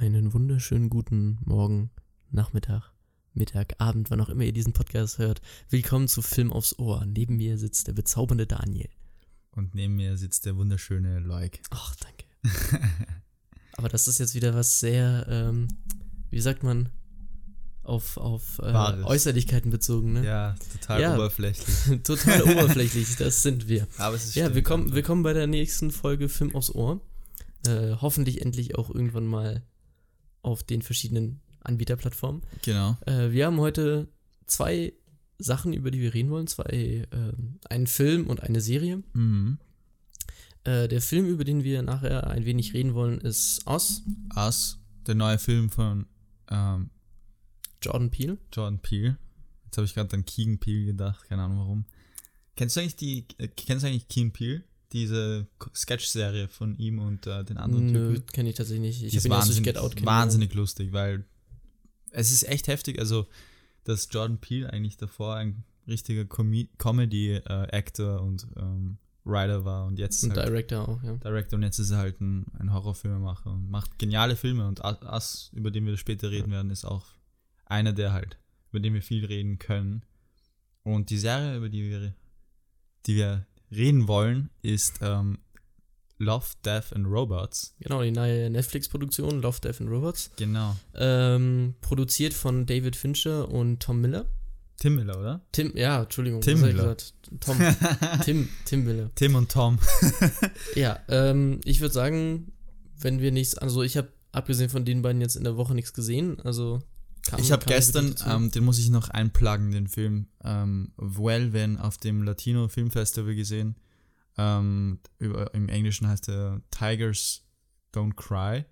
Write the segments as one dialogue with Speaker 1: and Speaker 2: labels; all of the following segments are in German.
Speaker 1: Einen wunderschönen guten Morgen, Nachmittag, Mittag, Abend, wann auch immer ihr diesen Podcast hört. Willkommen zu Film aufs Ohr. Neben mir sitzt der bezaubernde Daniel.
Speaker 2: Und neben mir sitzt der wunderschöne Loik.
Speaker 1: Ach, danke. Aber das ist jetzt wieder was sehr, ähm, wie sagt man, auf, auf äh. Äußerlichkeiten bezogen, ne?
Speaker 2: Ja, total
Speaker 1: Ja.
Speaker 2: oberflächlich.
Speaker 1: Total oberflächlich, das sind wir.
Speaker 2: Aber es ist
Speaker 1: Ja, willkommen, willkommen bei der nächsten Folge Film aufs Ohr. Äh, hoffentlich endlich auch irgendwann mal auf den verschiedenen Anbieterplattformen.
Speaker 2: Genau.
Speaker 1: Äh, wir haben heute zwei Sachen, über die wir reden wollen. Zwei, ähm, einen Film und eine Serie.
Speaker 2: Mhm.
Speaker 1: Äh, der Film, über den wir nachher ein wenig reden wollen, ist Oz,
Speaker 2: Us, der neue Film von ähm,
Speaker 1: Jordan Peele.
Speaker 2: Jordan Peele. Jetzt habe ich gerade an Keegan Peele gedacht, keine Ahnung warum. Kennst du eigentlich die, äh, kennst du eigentlich Keegan Peele? Diese Sketch-Serie von ihm und äh, den anderen
Speaker 1: Nö,
Speaker 2: Typen?
Speaker 1: kenne ich tatsächlich nicht. Ich habe ihn
Speaker 2: wahnsinnig,
Speaker 1: Get Out
Speaker 2: wahnsinnig lustig, weil es ist echt heftig, also dass Jordan Peele eigentlich davor ein richtiger Comi Comedy-Actor und ähm, Writer war und jetzt
Speaker 1: Und
Speaker 2: halt
Speaker 1: Director auch, ja.
Speaker 2: Director und jetzt ist er halt ein, ein Horrorfilmemacher und macht geniale Filme und Us, über den wir später reden werden, ist auch einer der halt, über den wir viel reden können. Und die Serie, über die wir, die wir reden wollen, ist ähm, Love, Death and Robots.
Speaker 1: Genau, die neue Netflix-Produktion, Love, Death and Robots.
Speaker 2: Genau.
Speaker 1: Ähm, produziert von David Fincher und Tom Miller.
Speaker 2: Tim Miller, oder?
Speaker 1: Tim, ja, Entschuldigung,
Speaker 2: Tim Miller.
Speaker 1: Tom, Tim, Tim Miller.
Speaker 2: Tim und Tom.
Speaker 1: Ja, ähm, ich würde sagen, wenn wir nichts, also ich habe abgesehen von den beiden jetzt in der Woche nichts gesehen, also kam-
Speaker 2: Ich habe gestern, ähm, den muss ich noch einpluggen, den Film, ähm, Well When auf dem Latino Film Festival gesehen. Ähm, über, Im Englischen heißt er Tigers Don't Cry.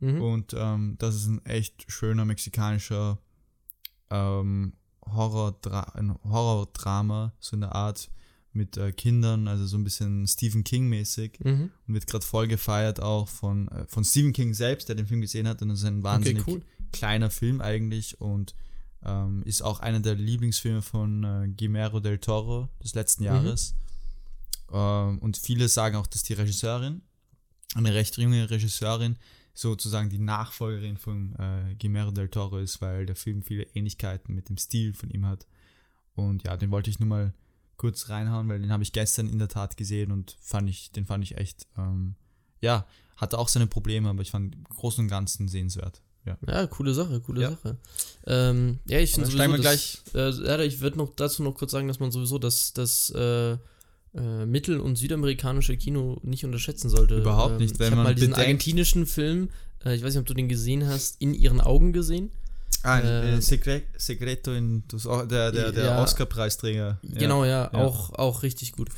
Speaker 1: mhm.
Speaker 2: Und ähm, das ist ein echt schöner mexikanischer ähm, Horror Horrordrama, so in der Art mit äh, Kindern, also so ein bisschen Stephen King-mäßig.
Speaker 1: Mhm.
Speaker 2: Und wird gerade voll gefeiert auch von, äh, von Stephen King selbst, der den Film gesehen hat. Und das ist ein
Speaker 1: Okay,
Speaker 2: wahnsinnig
Speaker 1: cool.
Speaker 2: Kleiner Film eigentlich und ähm, ist auch einer der Lieblingsfilme von äh, Guillermo del Toro des letzten
Speaker 1: Mhm.
Speaker 2: Jahres. Ähm, und viele sagen auch, dass die Regisseurin, eine recht junge Regisseurin, sozusagen die Nachfolgerin von äh, Guillermo del Toro ist, weil der Film viele Ähnlichkeiten mit dem Stil von ihm hat. Und ja, den wollte ich nur mal kurz reinhauen, weil den habe ich gestern in der Tat gesehen und fand ich, den fand ich echt, ähm, ja, hatte auch seine Probleme, aber ich fand im Großen und Ganzen sehenswert. Ja.
Speaker 1: Ja, coole Sache, coole
Speaker 2: Ja.
Speaker 1: Sache. Ähm, ja, ich finde sowieso,
Speaker 2: wir
Speaker 1: dass, äh, ja, ich würde noch dazu noch kurz sagen, dass man sowieso das, das äh, äh, mittel- und südamerikanische Kino nicht unterschätzen sollte.
Speaker 2: Überhaupt
Speaker 1: ähm,
Speaker 2: nicht,
Speaker 1: Ich
Speaker 2: wenn
Speaker 1: habe
Speaker 2: man
Speaker 1: mal diesen argentinischen Film, äh, ich weiß nicht, ob du den gesehen hast, in ihren Augen gesehen.
Speaker 2: Ah,
Speaker 1: Äh,
Speaker 2: äh, Secre Secreto in der, der, der
Speaker 1: Ja.
Speaker 2: Oscar-Preisträger.
Speaker 1: Genau, ja,
Speaker 2: ja.
Speaker 1: Auch, auch richtig gut.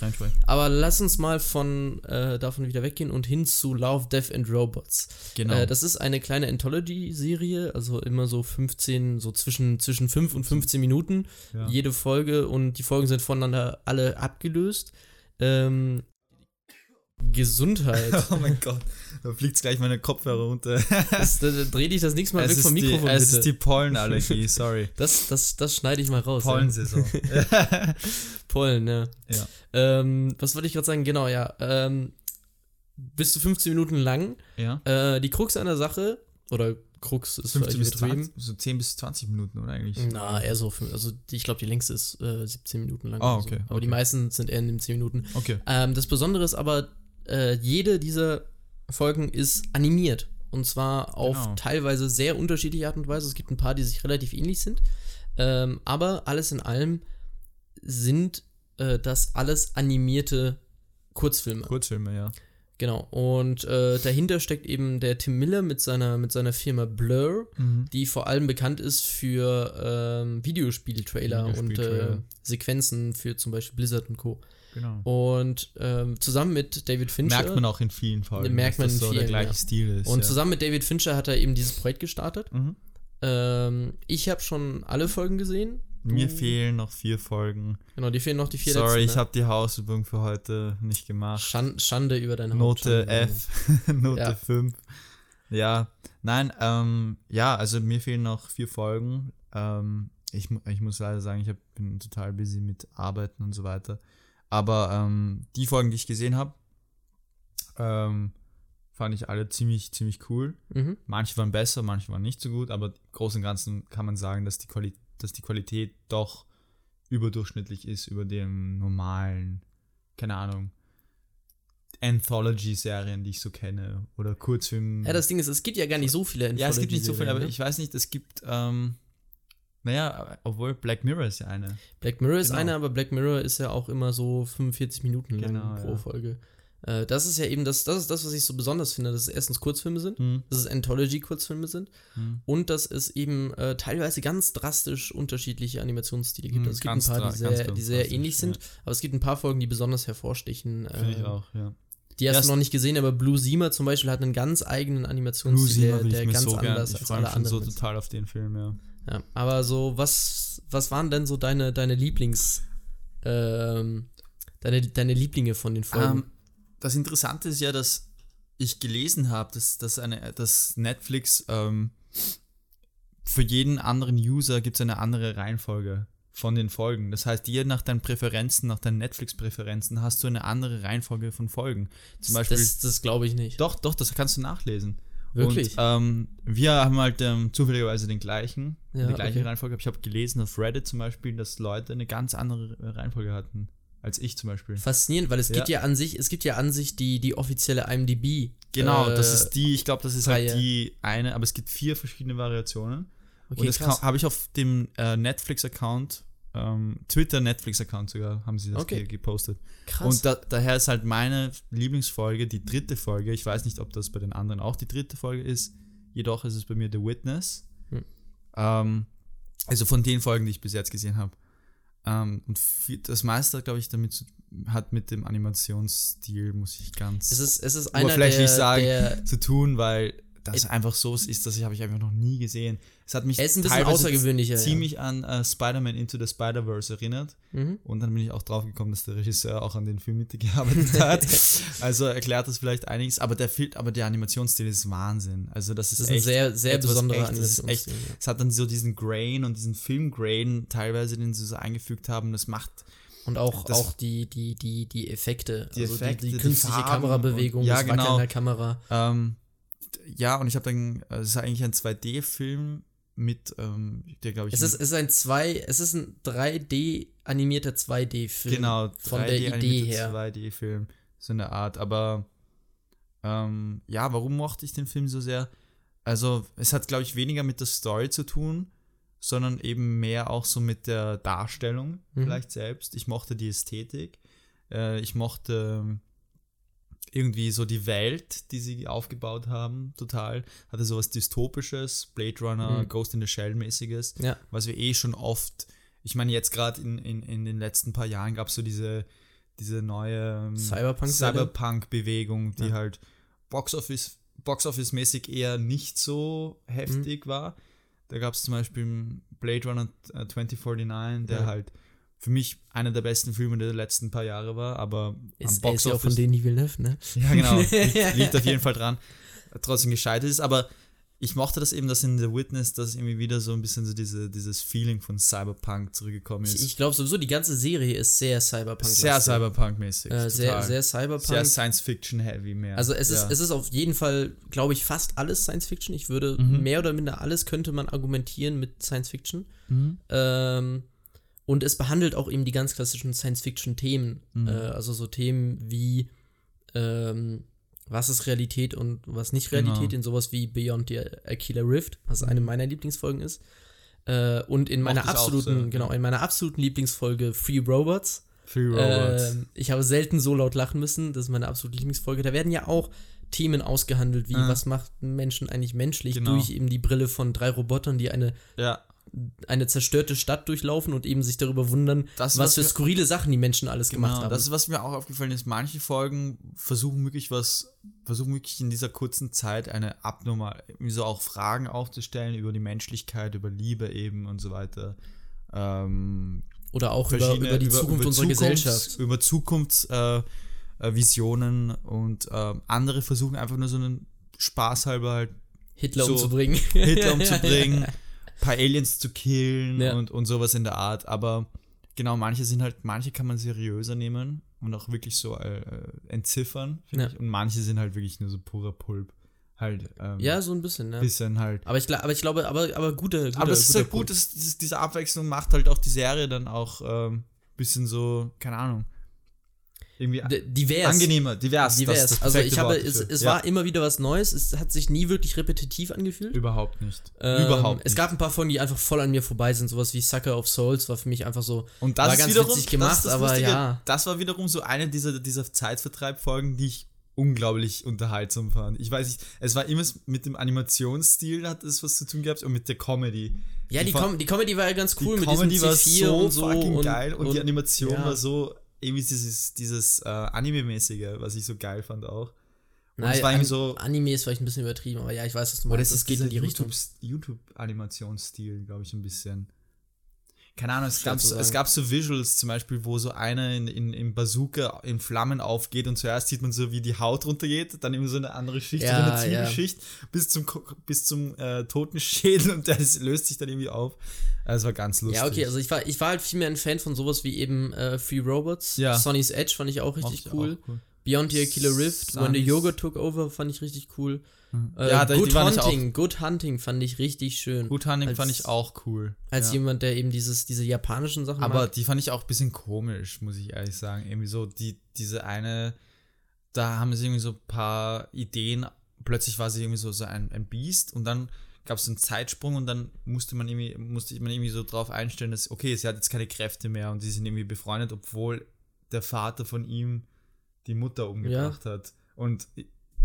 Speaker 1: Aber lass uns mal von äh, davon wieder weggehen und hin zu Love, Death and Robots.
Speaker 2: Genau.
Speaker 1: Äh, das ist eine kleine Anthology-Serie, also immer so 15, so zwischen, zwischen 5 und 15 Minuten jede Folge und die Folgen sind voneinander alle abgelöst. Ähm, Gesundheit.
Speaker 2: oh mein Gott, da fliegt gleich meine Kopfhörer runter.
Speaker 1: das, da, da dreh dich das nächste Mal
Speaker 2: es
Speaker 1: weg vom
Speaker 2: die,
Speaker 1: Mikrofon,
Speaker 2: es
Speaker 1: bitte.
Speaker 2: ist die Pollenallergie, sorry.
Speaker 1: das, das, das schneide ich mal raus. Ja.
Speaker 2: Pollensaison.
Speaker 1: Pollen, ja.
Speaker 2: ja.
Speaker 1: Ähm, was wollte ich gerade sagen? Genau, ja. Ähm, bis zu 15 Minuten lang.
Speaker 2: ja.
Speaker 1: Äh, die Krux an der Sache, oder Krux ist
Speaker 2: 15
Speaker 1: vielleicht
Speaker 2: bis
Speaker 1: übertrieben.
Speaker 2: 20, so 10 bis 20 Minuten, oder eigentlich?
Speaker 1: Na, eher so, fünf- also die- ich glaube, die längste ist äh, 17 Minuten lang.
Speaker 2: Ah,
Speaker 1: so.
Speaker 2: okay,
Speaker 1: Aber die
Speaker 2: okay.
Speaker 1: meisten sind eher in den 10 Minuten.
Speaker 2: Okay.
Speaker 1: Ähm, das Besondere ist aber, äh, jede dieser Folgen ist animiert. Und zwar auf
Speaker 2: Genau.
Speaker 1: teilweise sehr unterschiedliche Art und Weise. Es gibt ein paar, die sich relativ ähnlich sind. Ähm, aber alles in allem sind äh, das alles animierte Kurzfilme.
Speaker 2: Kurzfilme, ja.
Speaker 1: Genau. Und äh, dahinter steckt eben der Tim Miller mit seiner, mit seiner Firma Blur,
Speaker 2: Mhm.
Speaker 1: die vor allem bekannt ist für ähm, Videospieltrailer und äh. Sequenzen für zum Beispiel Blizzard und Co.
Speaker 2: Genau.
Speaker 1: Und ähm, zusammen mit David Fincher.
Speaker 2: Merkt man auch in vielen Folgen,
Speaker 1: Merkt man
Speaker 2: dass
Speaker 1: in
Speaker 2: das so der
Speaker 1: vielen,
Speaker 2: gleiche
Speaker 1: ja.
Speaker 2: Stil ist.
Speaker 1: Und
Speaker 2: ja.
Speaker 1: zusammen mit David Fincher hat er eben dieses Projekt gestartet.
Speaker 2: Mhm.
Speaker 1: Ähm, ich habe schon alle Folgen gesehen.
Speaker 2: Mir
Speaker 1: Du-
Speaker 2: fehlen noch vier Folgen.
Speaker 1: Genau, dir fehlen noch die vier
Speaker 2: Sorry, ich
Speaker 1: letzten. ne?
Speaker 2: habe die Hausübung für heute nicht gemacht.
Speaker 1: Schan Schande über deine.
Speaker 2: Note. F, Note
Speaker 1: Ja.
Speaker 2: 5. Ja, nein, ähm, ja, also mir fehlen noch vier Folgen. Ähm, ich, ich muss leider sagen, ich hab, bin total busy mit Arbeiten und so weiter. Aber ähm, die Folgen, die ich gesehen habe, ähm, fand ich alle ziemlich, ziemlich cool.
Speaker 1: Mhm.
Speaker 2: Manche waren besser, manche waren nicht so gut, aber im Großen und Ganzen kann man sagen, dass die, Quali dass die Qualität doch überdurchschnittlich ist über dem normalen, keine Ahnung, Anthology-Serien, die ich so kenne. Oder Kurzfilmen.
Speaker 1: Ja, das Ding ist, es gibt ja gar nicht so viele
Speaker 2: Ja, es gibt nicht so viele, aber
Speaker 1: ne?
Speaker 2: ich weiß nicht, es gibt, ähm, naja, obwohl Black Mirror ist ja eine.
Speaker 1: Black Mirror ist
Speaker 2: Genau.
Speaker 1: eine, aber Black Mirror ist ja auch immer so 45 Minuten lang
Speaker 2: Genau,
Speaker 1: pro
Speaker 2: ja.
Speaker 1: Folge. Äh, das ist ja eben das, das ist das, was ich so besonders finde, dass es erstens Kurzfilme sind,
Speaker 2: Hm.
Speaker 1: dass es Anthology-Kurzfilme sind
Speaker 2: Hm.
Speaker 1: und dass es eben äh, teilweise ganz drastisch unterschiedliche Animationsstile gibt.
Speaker 2: Hm,
Speaker 1: Also es gibt ein paar, die sehr,
Speaker 2: ganz,
Speaker 1: die sehr ähnlich sind, aber es gibt ein paar Folgen, die besonders hervorstechen.
Speaker 2: Finde ich
Speaker 1: Äh,
Speaker 2: auch, ja.
Speaker 1: Die hast
Speaker 2: Ja,
Speaker 1: du noch nicht gesehen, aber Blue Zima zum Beispiel hat einen ganz eigenen Animationsstil, der, der
Speaker 2: ich
Speaker 1: ganz
Speaker 2: so gern.
Speaker 1: anders
Speaker 2: Ich
Speaker 1: als
Speaker 2: freue
Speaker 1: alle
Speaker 2: mich schon so
Speaker 1: anderen ist.
Speaker 2: total auf den Film, ja.
Speaker 1: Ja, aber so, was, was waren denn so deine, deine Lieblings, ähm, deine, deine Lieblinge von den Folgen?
Speaker 2: Ähm, das Interessante ist ja, dass ich gelesen habe, dass, dass, eine, dass Netflix ähm, für jeden anderen User gibt es eine andere Reihenfolge von den Folgen. Das heißt, dir nach deinen Präferenzen, nach deinen Netflix-Präferenzen hast du eine andere Reihenfolge von Folgen. Zum Beispiel.
Speaker 1: das das glaube ich nicht.
Speaker 2: doch, doch, das kannst du nachlesen.
Speaker 1: Wirklich?
Speaker 2: Und ähm, wir haben halt ähm, zufälligerweise den gleichen,
Speaker 1: Ja,
Speaker 2: die gleiche
Speaker 1: okay.
Speaker 2: Reihenfolge. Ich habe gelesen auf Reddit zum Beispiel, dass Leute eine ganz andere Reihenfolge hatten als ich zum Beispiel.
Speaker 1: Faszinierend, weil es gibt
Speaker 2: Ja.
Speaker 1: ja an sich, es gibt ja an sich die, die offizielle IMDb.
Speaker 2: Genau,
Speaker 1: äh,
Speaker 2: das ist die, ich glaube, das ist halt
Speaker 1: Reihe.
Speaker 2: die eine, aber es gibt vier verschiedene Variationen.
Speaker 1: okay,
Speaker 2: und das habe ich auf dem äh, Netflix-Account, ähm, Twitter-Netflix-Account sogar, haben sie das
Speaker 1: Okay.
Speaker 2: ge gepostet.
Speaker 1: krass.
Speaker 2: Und da, daher ist halt meine Lieblingsfolge, die dritte Folge. Ich weiß nicht, ob das bei den anderen auch die dritte Folge ist. Jedoch ist es bei mir The Witness.
Speaker 1: Hm.
Speaker 2: Ähm, also von den Folgen, die ich bis jetzt gesehen habe. Ähm, und viel, das meiste, glaube ich, damit zu, hat mit dem Animationsstil, muss ich ganz
Speaker 1: es ist, es ist einer der,
Speaker 2: oberflächlich sagen,
Speaker 1: der
Speaker 2: zu tun, weil das einfach so ist, das habe ich einfach noch nie gesehen. Es hat mich
Speaker 1: er ist ein bisschen außergewöhnlicher.
Speaker 2: ziemlich an äh, Spider-Man Into the Spider-Verse erinnert.
Speaker 1: Ja. Mhm.
Speaker 2: Und dann bin ich auch drauf gekommen, dass der Regisseur auch an den Film mitgearbeitet hat. also erklärt das vielleicht einiges, aber der Film, aber der Animationsstil ist Wahnsinn. Also das ist,
Speaker 1: Das ist ein
Speaker 2: echt
Speaker 1: sehr, sehr
Speaker 2: etwas
Speaker 1: besonderer
Speaker 2: echt, echt,
Speaker 1: Animationsstil. ja.
Speaker 2: es hat dann so diesen Grain und diesen Film-Grain teilweise, den sie so eingefügt haben. Das macht
Speaker 1: Und auch,
Speaker 2: Das-
Speaker 1: auch die, die, die, die Effekte.
Speaker 2: Die
Speaker 1: also
Speaker 2: Effekte,
Speaker 1: die,
Speaker 2: die
Speaker 1: die künstliche
Speaker 2: Farben
Speaker 1: Kamerabewegung,
Speaker 2: und- ja,
Speaker 1: das Wackeln
Speaker 2: genau.
Speaker 1: der Kamera.
Speaker 2: Ähm, ja, und ich habe dann, äh, es ist eigentlich ein 2D-Film mit, ähm, der glaube ich.
Speaker 1: Es ist, es ist ein 2, es ist ein 3D animierter 2D-Film.
Speaker 2: genau,
Speaker 1: von der Idee her.
Speaker 2: 2D-Film, so eine Art. Aber ähm, ja, warum mochte ich den Film so sehr? Also, es hat, glaube ich, weniger mit der Story zu tun, sondern eben mehr auch so mit der Darstellung
Speaker 1: Mhm.
Speaker 2: vielleicht selbst. Ich mochte die Ästhetik. Äh, ich mochte irgendwie so die Welt, die sie aufgebaut haben, total. Hatte sowas Dystopisches, Blade Runner,
Speaker 1: Mhm.
Speaker 2: Ghost in the Shell mäßiges,
Speaker 1: Ja.
Speaker 2: was wir eh schon oft, ich meine jetzt gerade in, in, in den letzten paar Jahren gab es so diese, diese neue ähm. Cyberpunk-Bewegung, die
Speaker 1: Ja.
Speaker 2: halt Box-Office Box-Office-mäßig eher nicht so heftig
Speaker 1: Mhm.
Speaker 2: war. Da gab es zum Beispiel Blade Runner äh, 2049, der
Speaker 1: Ja.
Speaker 2: halt für mich einer der besten Filme der letzten paar Jahre war, aber
Speaker 1: Ist, er ist ja auch von Denis Villeneuve, ne?
Speaker 2: ja, genau. Liegt, liegt auf jeden Fall dran. Trotzdem gescheitert ist. Aber ich mochte das eben, dass in The Witness, dass irgendwie wieder so ein bisschen so diese, dieses Feeling von Cyberpunk zurückgekommen ist.
Speaker 1: Ich, ich glaube sowieso, die ganze Serie ist sehr Cyberpunk.
Speaker 2: sehr Cyberpunk-mäßig.
Speaker 1: Äh, sehr, sehr Cyberpunk.
Speaker 2: Sehr Science-Fiction-heavy mehr.
Speaker 1: also es ist,
Speaker 2: ja.
Speaker 1: es ist auf jeden Fall, glaube ich, fast alles Science Fiction. Ich würde
Speaker 2: Mhm.
Speaker 1: mehr oder minder alles könnte man argumentieren mit Science Fiction.
Speaker 2: Mhm.
Speaker 1: Ähm, und es behandelt auch eben die ganz klassischen Science-Fiction-Themen.
Speaker 2: Mhm.
Speaker 1: Äh, also so Themen wie ähm, was ist Realität und was nicht Realität
Speaker 2: Genau.
Speaker 1: in sowas wie Beyond the Aquila Rift, was eine meiner Lieblingsfolgen ist. Äh, und in meiner
Speaker 2: auch
Speaker 1: absoluten,
Speaker 2: sehr,
Speaker 1: genau, in meiner absoluten Lieblingsfolge Free Robots.
Speaker 2: Free Robots.
Speaker 1: Ähm, ich habe selten so laut lachen müssen. Das ist meine absolute Lieblingsfolge. Da werden ja auch Themen ausgehandelt, wie
Speaker 2: Ah.
Speaker 1: was macht Menschen eigentlich menschlich
Speaker 2: Genau.
Speaker 1: durch eben die Brille von drei Robotern, die eine,
Speaker 2: ja,
Speaker 1: eine zerstörte Stadt durchlaufen und eben sich darüber wundern,
Speaker 2: Das,
Speaker 1: was,
Speaker 2: was
Speaker 1: für skurrile Sachen die Menschen alles gemacht
Speaker 2: genau.
Speaker 1: haben.
Speaker 2: Das ist, was mir auch aufgefallen ist. Manche Folgen versuchen wirklich was, versuchen wirklich in dieser kurzen Zeit eine abnormal, so auch Fragen aufzustellen über die Menschlichkeit, über Liebe eben und so weiter. Ähm,
Speaker 1: Oder auch über, über die Zukunft unserer
Speaker 2: Zukunfts-
Speaker 1: Gesellschaft.
Speaker 2: Über Zukunftsvisionen äh, äh, und ähm, andere versuchen einfach nur so einen Spaß halber halt
Speaker 1: Hitler
Speaker 2: so
Speaker 1: umzubringen.
Speaker 2: Hitler umzubringen, paar Aliens zu killen
Speaker 1: Ja.
Speaker 2: und, und sowas in der Art. Aber genau, manche sind halt, manche kann man seriöser nehmen und auch wirklich so äh, entziffern, finde
Speaker 1: Ja.
Speaker 2: ich. Und manche sind halt wirklich nur so purer Pulp. Halt, ähm,
Speaker 1: Ja, so ein bisschen, ne?
Speaker 2: bisschen halt.
Speaker 1: Aber ich, aber ich glaube, aber, aber gute, gute
Speaker 2: Aber es ist halt gut, dass dieses, diese Abwechslung macht halt auch die Serie dann auch ähm, bisschen so, keine Ahnung, irgendwie
Speaker 1: D- divers.
Speaker 2: angenehmer, divers.
Speaker 1: divers.
Speaker 2: das das
Speaker 1: also ich habe, es, es
Speaker 2: Ja.
Speaker 1: war immer wieder was Neues. Es hat sich nie wirklich repetitiv angefühlt.
Speaker 2: Überhaupt nicht.
Speaker 1: Ähm,
Speaker 2: Überhaupt
Speaker 1: Es
Speaker 2: nicht.
Speaker 1: gab ein paar Folgen, die einfach voll an mir vorbei sind. Sowas wie Sucker of Souls war für mich einfach so.
Speaker 2: Und das
Speaker 1: war ganz
Speaker 2: wiederum,
Speaker 1: witzig gemacht,
Speaker 2: das
Speaker 1: aber
Speaker 2: Lustige,
Speaker 1: ja.
Speaker 2: Das war wiederum so eine dieser, dieser Zeitvertreibfolgen, die ich unglaublich unterhaltsam fand. Ich weiß nicht, es war immer mit dem Animationsstil hat es was zu tun gehabt und mit der Comedy.
Speaker 1: Ja, die,
Speaker 2: fand-
Speaker 1: Com die Comedy war ja ganz cool
Speaker 2: die
Speaker 1: mit
Speaker 2: Comedy
Speaker 1: diesem
Speaker 2: war
Speaker 1: C4
Speaker 2: so
Speaker 1: und so.
Speaker 2: fucking
Speaker 1: und,
Speaker 2: geil und, die Animation
Speaker 1: ja.
Speaker 2: war so irgendwie dieses, dieses äh, Anime-mäßige, was ich so geil fand auch. Und
Speaker 1: Nein,
Speaker 2: es war irgendwie so,
Speaker 1: Anime ist vielleicht ein bisschen übertrieben, aber ja, ich weiß, was du
Speaker 2: oder
Speaker 1: meinst.
Speaker 2: es
Speaker 1: Es geht in die Richtung.
Speaker 2: YouTube- YouTube-Animationsstil, glaube ich, ein bisschen. Keine Ahnung, es gab, so, es gab so Visuals zum Beispiel, wo so einer in, in, im Bazooka in Flammen aufgeht und zuerst sieht man so, wie die Haut runtergeht, dann immer so eine andere Schicht,
Speaker 1: Ja,
Speaker 2: so eine
Speaker 1: ja.
Speaker 2: Zwiebelschicht bis zum, bis zum äh, toten Schädel und der löst sich dann irgendwie auf. Also, Es war ganz lustig.
Speaker 1: Ja, okay, also ich war, ich war halt viel mehr ein Fan von sowas wie eben äh, Free Robots.
Speaker 2: Ja.
Speaker 1: Sonny's Edge fand ich auch richtig cool.
Speaker 2: auch cool.
Speaker 1: Beyond Your Killer Rift, When the Yoga Took Over fand ich richtig cool. Äh,
Speaker 2: Ja,
Speaker 1: Good Hunting, Good Hunting fand ich richtig schön.
Speaker 2: Gut Hunting
Speaker 1: Als-
Speaker 2: fand ich auch cool.
Speaker 1: Als
Speaker 2: ja.
Speaker 1: jemand, der eben dieses, diese japanischen Sachen
Speaker 2: Aber
Speaker 1: mag.
Speaker 2: die fand ich auch ein bisschen komisch, muss ich ehrlich sagen. Irgendwie so, die, diese eine, da haben sie irgendwie so ein paar Ideen. Plötzlich war sie irgendwie so, so ein, ein Biest und dann gab es einen Zeitsprung und dann musste man irgendwie, musste man irgendwie so drauf einstellen, dass, okay, sie hat jetzt keine Kräfte mehr und sie sind irgendwie befreundet, obwohl der Vater von ihm die Mutter umgebracht hat. Und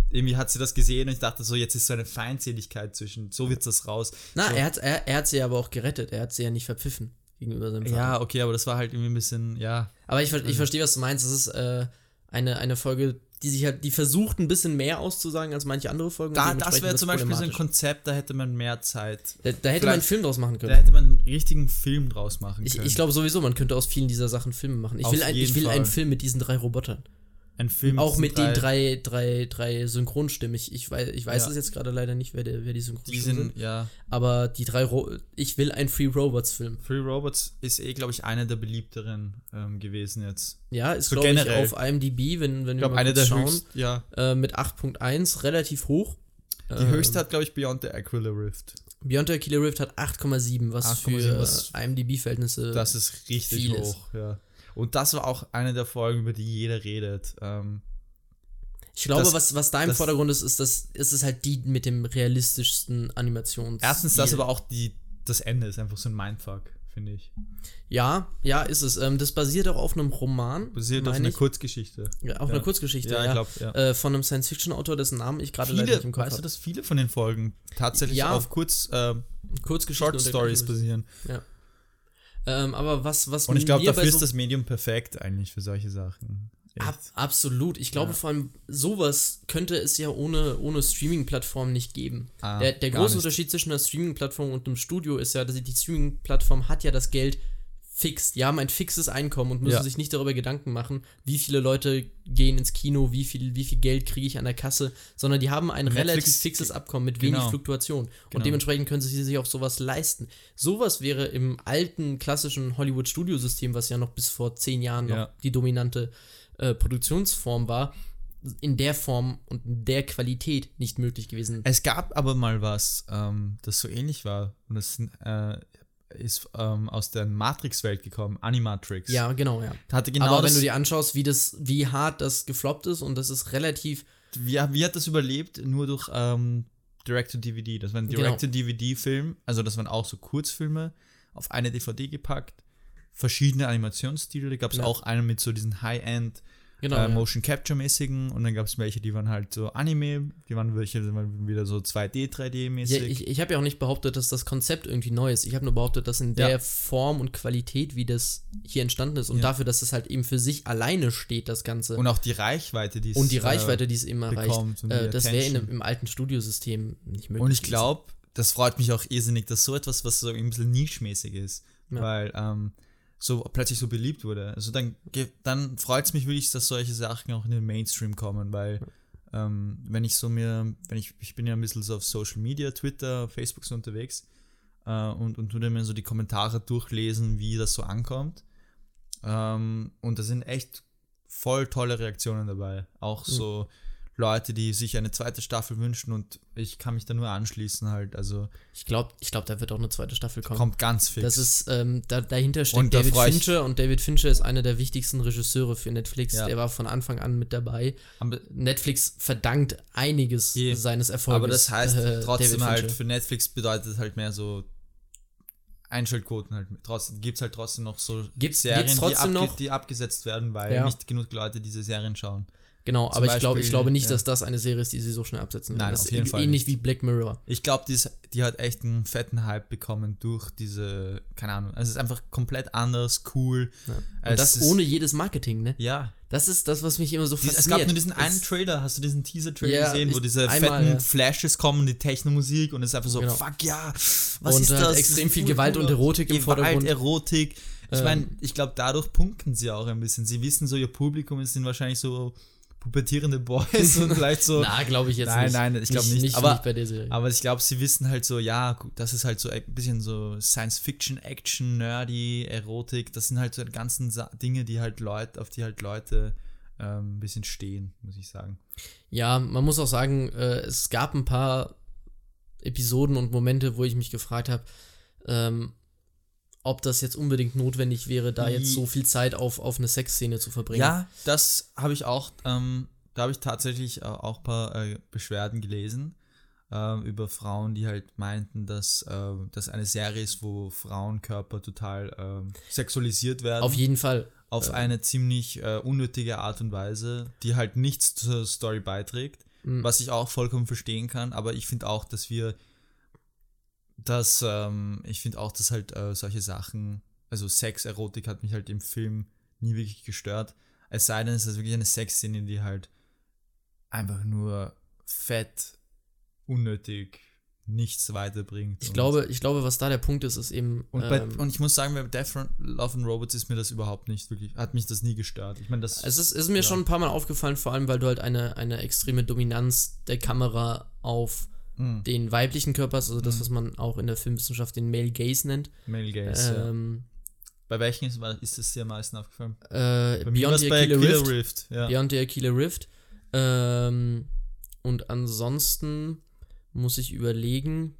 Speaker 2: irgendwie hat sie das gesehen und ich dachte so, jetzt ist so eine Feindseligkeit zwischen, so wird das raus.
Speaker 1: Na,
Speaker 2: so.
Speaker 1: er hat, er, er hat sie aber auch gerettet. Er hat sie ja nicht verpfiffen gegenüber seinem Vater.
Speaker 2: Ja, okay, aber das war halt irgendwie ein bisschen, ja,
Speaker 1: Aber ich, ich verstehe, was du meinst. Das ist äh, eine, eine Folge, die sich halt, die versucht, ein bisschen mehr auszusagen als manche andere Folgen.
Speaker 2: Da, das wäre zum Beispiel so ein. Konzept, da hätte man mehr Zeit.
Speaker 1: Da, da hätte man einen
Speaker 2: Vielleicht-
Speaker 1: Film draus machen
Speaker 2: Da
Speaker 1: können.
Speaker 2: hätte man einen richtigen Film draus machen
Speaker 1: Ich,
Speaker 2: können.
Speaker 1: ich glaube sowieso, man könnte aus vielen dieser Sachen Filme machen. Ich
Speaker 2: Auf
Speaker 1: will, ein, ich will einen
Speaker 2: Fall.
Speaker 1: Film mit diesen drei Robotern.
Speaker 2: Ein Film
Speaker 1: Auch mit den drei, drei, drei Synchronstimmen. Ich, ich weiß, ich weiß
Speaker 2: Ja.
Speaker 1: es jetzt gerade leider nicht, wer, der, wer die
Speaker 2: Die
Speaker 1: Synchronstimmen
Speaker 2: sind,
Speaker 1: sind.
Speaker 2: ja.
Speaker 1: Aber die drei, Ro ich will einen Free Robots Film.
Speaker 2: Free Robots ist eh, glaube ich, einer der beliebteren ähm, gewesen jetzt.
Speaker 1: Ja, ist
Speaker 2: So
Speaker 1: glaube ich auf IMDb, wenn, wenn
Speaker 2: Ich
Speaker 1: wir
Speaker 2: glaube,
Speaker 1: mal kurz
Speaker 2: der
Speaker 1: schauen,
Speaker 2: höchsten, ja.
Speaker 1: äh, mit 8.1, relativ hoch.
Speaker 2: Die
Speaker 1: Ähm,
Speaker 2: höchste hat, glaube ich, Beyond the Aquila Rift.
Speaker 1: Beyond the Killer Rift hat 8,7, was
Speaker 2: 8,7,
Speaker 1: für
Speaker 2: was-
Speaker 1: IMDb-Verhältnisse.
Speaker 2: Das ist richtig
Speaker 1: viel ist.
Speaker 2: hoch, ja. Und das war auch eine der Folgen, über die jeder redet. Ähm,
Speaker 1: ich glaube,
Speaker 2: das-
Speaker 1: was, was da im
Speaker 2: das-
Speaker 1: Vordergrund ist, ist, das, ist es halt die mit dem realistischsten Animations.
Speaker 2: erstens das, aber auch die, das Ende ist einfach so ein Mindfuck, finde ich.
Speaker 1: Ja, ja, ist es. Ähm, das basiert auch auf einem Roman.
Speaker 2: Basiert auf einer
Speaker 1: ich.
Speaker 2: Kurzgeschichte.
Speaker 1: Ja, auf
Speaker 2: Ja.
Speaker 1: einer Kurzgeschichte,
Speaker 2: Ja,
Speaker 1: ja.
Speaker 2: ich glaube, ja.
Speaker 1: Äh, von einem Science-Fiction-Autor, dessen Namen ich gerade leider nicht im Kopf
Speaker 2: weißt du, dass viele von den Folgen tatsächlich auf kurz äh,
Speaker 1: Kurzgeschichten
Speaker 2: Short Stories basieren.
Speaker 1: Ja. Ähm, aber was, was
Speaker 2: Und ich glaube, dafür
Speaker 1: bei
Speaker 2: ist
Speaker 1: so-
Speaker 2: das Medium perfekt eigentlich für solche Sachen.
Speaker 1: Ab, absolut. Ich glaube
Speaker 2: Ja.
Speaker 1: vor allem, sowas könnte es ja ohne, ohne Streaming-Plattform nicht geben.
Speaker 2: Ah,
Speaker 1: der der große
Speaker 2: nicht.
Speaker 1: Unterschied zwischen einer Streaming-Plattform und einem Studio ist ja, dass die Streaming-Plattform hat ja das Geld fix. Die haben ein fixes Einkommen und müssen
Speaker 2: Ja.
Speaker 1: sich nicht darüber Gedanken machen, wie viele Leute gehen ins Kino, wie viel, wie viel Geld kriege ich an der Kasse, sondern die haben ein
Speaker 2: Netflix-
Speaker 1: relativ fixes Abkommen mit wenig
Speaker 2: Genau.
Speaker 1: Fluktuation.
Speaker 2: Genau.
Speaker 1: Und dementsprechend können sie sich auch sowas leisten. Sowas wäre im alten, klassischen Hollywood-Studiosystem, was ja noch bis vor zehn Jahren noch
Speaker 2: Ja.
Speaker 1: die dominante äh, Produktionsform war, in der Form und in der Qualität nicht möglich gewesen.
Speaker 2: Es gab aber mal was, ähm, das so ähnlich war. Und das äh, ist ähm, aus der Matrix-Welt gekommen, Animatrix.
Speaker 1: Ja, genau, ja.
Speaker 2: Hatte genau
Speaker 1: Aber wenn du dir anschaust, wie das, wie hart das gefloppt ist, und das ist relativ,
Speaker 2: wie, wie hat das überlebt? Nur durch ähm, Direct-to-DVD. Das war ein
Speaker 1: Genau.
Speaker 2: Direct-to-DVD-Film. Also das waren auch so Kurzfilme auf eine DVD gepackt. Verschiedene Animationsstile. Da gab es
Speaker 1: Ja.
Speaker 2: auch einen mit so diesen High-End
Speaker 1: genau.
Speaker 2: äh,
Speaker 1: ja.
Speaker 2: Motion Capture mäßigen und dann gab es welche, die waren halt so Anime, die waren welche, die waren wieder so 2D, 3D
Speaker 1: Ja,
Speaker 2: mäßig.
Speaker 1: ich ich habe ja auch nicht behauptet, dass das Konzept irgendwie neu ist. Ich habe nur behauptet, dass in der
Speaker 2: Ja.
Speaker 1: Form und Qualität, wie das hier entstanden ist und dafür, dass es halt eben für sich alleine steht, das Ganze.
Speaker 2: und auch die Reichweite, die es
Speaker 1: Und die
Speaker 2: äh,
Speaker 1: Reichweite, die es eben erreicht, äh, das wäre im alten Studiosystem nicht möglich.
Speaker 2: Und ich glaube, das freut mich auch irrsinnig, dass so etwas, was so ein bisschen nischmäßig ist, weil ähm, so plötzlich so beliebt wurde. Also dann, dann freut es mich wirklich, dass solche Sachen auch in den Mainstream kommen, weil ähm, wenn ich so mir, wenn ich, ich bin ja ein bisschen so auf Social Media, Twitter, Facebook so unterwegs äh, und, und tu mir so die Kommentare durchlesen, wie das so ankommt. Ähm, und da sind echt voll tolle Reaktionen dabei. Auch so Leute, die sich eine zweite Staffel wünschen und ich kann mich da nur anschließen halt. Also
Speaker 1: Ich glaube, ich glaub, da wird auch eine zweite Staffel kommen.
Speaker 2: kommt ganz fix.
Speaker 1: Das ist, ähm, da, dahinter steht
Speaker 2: Und da
Speaker 1: David
Speaker 2: ich-
Speaker 1: Fincher und David Fincher ist einer der wichtigsten Regisseure für Netflix.
Speaker 2: Ja.
Speaker 1: Der war von Anfang an mit dabei.
Speaker 2: aber,
Speaker 1: Netflix verdankt einiges
Speaker 2: Je.
Speaker 1: seines Erfolges.
Speaker 2: aber das heißt
Speaker 1: äh,
Speaker 2: trotzdem halt, für Netflix bedeutet es halt mehr so Einschaltquoten halt. Trotzdem gibt es halt trotzdem noch so
Speaker 1: Gibt's-
Speaker 2: Serien,
Speaker 1: gibt's trotzdem
Speaker 2: die, abge
Speaker 1: noch?
Speaker 2: die abgesetzt werden, weil
Speaker 1: Ja.
Speaker 2: nicht genug Leute diese Serien schauen.
Speaker 1: Genau,
Speaker 2: zum
Speaker 1: aber ich glaube ich glaube nicht,
Speaker 2: ja.
Speaker 1: dass das eine Serie ist, die sie so schnell absetzen.
Speaker 2: Nein,
Speaker 1: das
Speaker 2: auf jeden
Speaker 1: ist
Speaker 2: Fall
Speaker 1: ähnlich
Speaker 2: nicht.
Speaker 1: wie Black Mirror.
Speaker 2: Ich glaube, die, ist- die hat echt einen fetten Hype bekommen durch diese, keine Ahnung, also es ist einfach komplett anders, cool.
Speaker 1: Ja. Und das
Speaker 2: ist-
Speaker 1: ohne jedes Marketing, ne?
Speaker 2: Ja,
Speaker 1: Das ist das, was mich immer so fasziniert.
Speaker 2: es gab nur diesen
Speaker 1: Es-
Speaker 2: einen Trailer, hast du diesen Teaser-Trailer
Speaker 1: Ja,
Speaker 2: gesehen, wo diese
Speaker 1: einmal,
Speaker 2: fetten
Speaker 1: ja.
Speaker 2: Flashes kommen, die Techno-Musik und es ist einfach so,
Speaker 1: Genau.
Speaker 2: fuck ja, was
Speaker 1: Und
Speaker 2: ist
Speaker 1: halt
Speaker 2: das?
Speaker 1: extrem
Speaker 2: ist
Speaker 1: viel Gewalt und Erotik im
Speaker 2: Gewalt,
Speaker 1: Vordergrund.
Speaker 2: Erotik. Ich
Speaker 1: Ähm,
Speaker 2: meine, ich glaube, dadurch punkten sie auch ein bisschen. Sie wissen so, ihr Publikum sind wahrscheinlich so pubertierende Boys und vielleicht so.
Speaker 1: Na, glaube ich jetzt
Speaker 2: Nein,
Speaker 1: nicht.
Speaker 2: nein, ich glaube
Speaker 1: nicht.
Speaker 2: nicht. Aber-
Speaker 1: nicht bei der Serie.
Speaker 2: Aber ich glaube, sie wissen halt so, ja, das ist halt so ein bisschen so Science-Fiction, Action, Nerdy, Erotik. Das sind halt so die ganzen Sa Dinge, die halt Leute, auf die halt Leute ähm, ein bisschen stehen, muss ich sagen.
Speaker 1: Ja, man muss auch sagen, äh, es gab ein paar Episoden und Momente, wo ich mich gefragt habe, ähm, ob das jetzt unbedingt notwendig wäre, da jetzt so viel Zeit auf, auf eine Sexszene zu verbringen.
Speaker 2: Ja, das habe ich auch, ähm, da habe ich tatsächlich äh, auch ein paar äh, Beschwerden gelesen ähm, über Frauen, die halt meinten, dass äh, das eine Serie ist, wo Frauenkörper total ähm, sexualisiert werden.
Speaker 1: Auf jeden Fall.
Speaker 2: auf eine ziemlich äh, unnötige Art und Weise, die halt nichts zur Story beiträgt,
Speaker 1: Mhm.
Speaker 2: was ich auch vollkommen verstehen kann, aber ich finde auch, dass wir dass ähm, ich finde auch, dass halt äh, solche Sachen, also Sex, Erotik hat mich halt im Film nie wirklich gestört. Es sei denn, es ist wirklich eine Sexszene, die halt einfach nur fett, unnötig, nichts weiterbringt.
Speaker 1: Ich glaube, ich glaube, was da der Punkt ist, ist eben.
Speaker 2: und, bei,
Speaker 1: ähm,
Speaker 2: und ich muss sagen, bei Death Love and Robots ist mir das überhaupt nicht wirklich, hat mich das nie gestört. Ich meine, das
Speaker 1: es ist, ist mir
Speaker 2: ja.
Speaker 1: schon ein paar Mal aufgefallen, vor allem, weil du halt eine, eine extreme Dominanz der Kamera auf
Speaker 2: Mm,
Speaker 1: den weiblichen Körper hast, also das,
Speaker 2: Mhm.
Speaker 1: was man auch in der Filmwissenschaft den Male Gaze nennt.
Speaker 2: Male Gaze. ja.
Speaker 1: ähm,
Speaker 2: Bei welchen ist, ist es dir am meisten aufgefallen?
Speaker 1: äh,
Speaker 2: Bei
Speaker 1: Beyond the
Speaker 2: bei
Speaker 1: Aquila Rift.
Speaker 2: Rift. Ja.
Speaker 1: Beyond the Aquila Rift. Ähm, und ansonsten muss ich überlegen.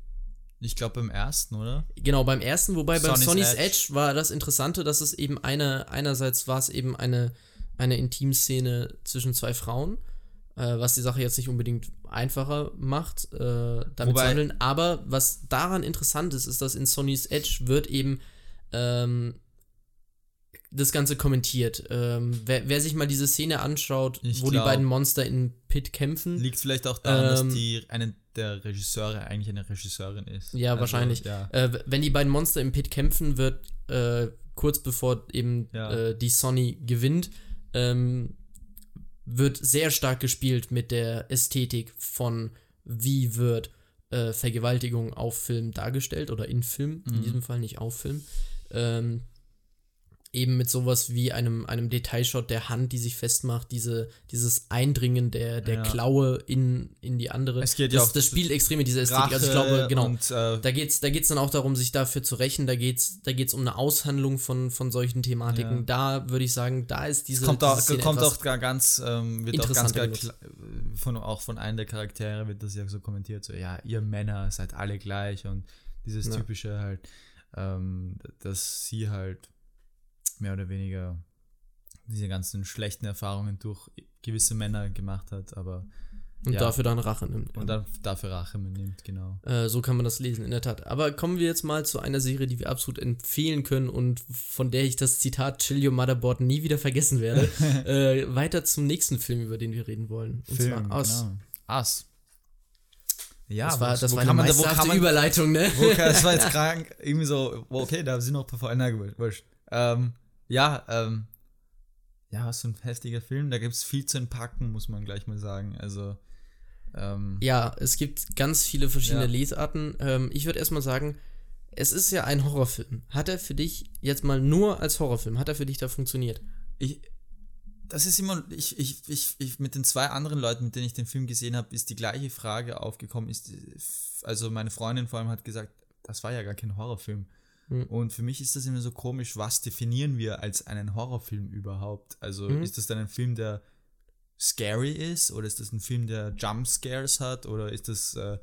Speaker 2: Ich glaube beim ersten, oder?
Speaker 1: Genau, beim ersten, wobei beim
Speaker 2: Sonny's
Speaker 1: Sonny's
Speaker 2: Edge.
Speaker 1: Edge. war das Interessante, dass es eben eine, einerseits war es eben eine, eine Intimszene zwischen zwei Frauen, äh, was die Sache jetzt nicht unbedingt einfacher macht, äh, damit
Speaker 2: Wobei-
Speaker 1: zu handeln. Aber was daran interessant ist, ist, dass in Sonny's Edge wird eben ähm, das Ganze kommentiert. Ähm, wer, wer sich mal diese Szene anschaut,
Speaker 2: Ich
Speaker 1: wo die
Speaker 2: glaub-
Speaker 1: beiden Monster in Pit kämpfen,
Speaker 2: Liegt vielleicht auch daran,
Speaker 1: Ähm,
Speaker 2: dass die eine der Regisseure eigentlich eine Regisseurin ist.
Speaker 1: Ja,
Speaker 2: Also,
Speaker 1: wahrscheinlich.
Speaker 2: Ja.
Speaker 1: Äh, wenn die beiden Monster im Pit kämpfen, wird äh, kurz bevor eben
Speaker 2: Ja.
Speaker 1: äh, die Sonny gewinnt, ähm, wird sehr stark gespielt mit der Ästhetik von wie wird äh, Vergewaltigung auf Film dargestellt oder in Film, in
Speaker 2: Mhm.
Speaker 1: diesem Fall nicht auf Film. Ähm, eben mit sowas wie einem, einem Detailshot der Hand, die sich festmacht, diese, dieses Eindringen der, der
Speaker 2: Ja.
Speaker 1: Klaue in, in die andere.
Speaker 2: Es geht ja
Speaker 1: das,
Speaker 2: auch
Speaker 1: das spielt extrem mit dieser Ästhetik.
Speaker 2: Rache
Speaker 1: also ich glaube, genau.
Speaker 2: Und, äh,
Speaker 1: Da geht's, da geht's dann auch darum, sich dafür zu rächen. Da geht's, da geht's um eine Aushandlung von, von solchen Thematiken.
Speaker 2: Ja.
Speaker 1: Da würde ich sagen, da ist diese.
Speaker 2: kommt
Speaker 1: diese
Speaker 2: auch,
Speaker 1: Szene
Speaker 2: kommt auch gar ganz, ähm, wird auch ganz klar, kla- von, auch von einem der Charaktere wird das ja so kommentiert, so, ja, ihr Männer seid alle gleich und dieses
Speaker 1: Ja.
Speaker 2: typische halt, ähm, dass sie halt mehr oder weniger diese ganzen schlechten Erfahrungen durch gewisse Männer gemacht hat, aber
Speaker 1: und
Speaker 2: ja.
Speaker 1: dafür dann Rache nimmt.
Speaker 2: und dann dafür Rache mitnimmt, genau.
Speaker 1: Äh, so kann man das lesen, in der Tat. Aber kommen wir jetzt mal zu einer Serie, die wir absolut empfehlen können und von der ich das Zitat Chill Your Motherboard nie wieder vergessen werde. äh, weiter zum nächsten Film, über den wir reden wollen. Und zwar aus.
Speaker 2: genau. Ass. Ja,
Speaker 1: Das war, das
Speaker 2: wo
Speaker 1: war eine
Speaker 2: kann man da- wo kann man-
Speaker 1: Überleitung, ne?
Speaker 2: Kann, das war jetzt krank, irgendwie so, okay, da sind noch ein paar gut, wurscht. Ähm, ja, ähm, ja, was für ein heftiger Film, da gibt es viel zu entpacken, muss man gleich mal sagen, also, ähm,
Speaker 1: Ja, es gibt ganz viele verschiedene
Speaker 2: Ja.
Speaker 1: Lesarten. Ähm, ich würde erstmal sagen, es ist ja ein Horrorfilm. Hat er für dich jetzt mal nur als Horrorfilm, hat er für dich da funktioniert?
Speaker 2: ich, das ist immer, ich, ich, ich, ich, mit den zwei anderen Leuten, mit denen ich den Film gesehen habe, ist die gleiche Frage aufgekommen, ist, also meine Freundin vor allem hat gesagt, das war ja gar kein Horrorfilm. Mhm. Und für mich ist das immer so komisch, was definieren wir als einen Horrorfilm überhaupt? Also mhm. ist das dann ein Film, der scary ist oder ist das ein Film, der Jumpscares hat oder ist das äh,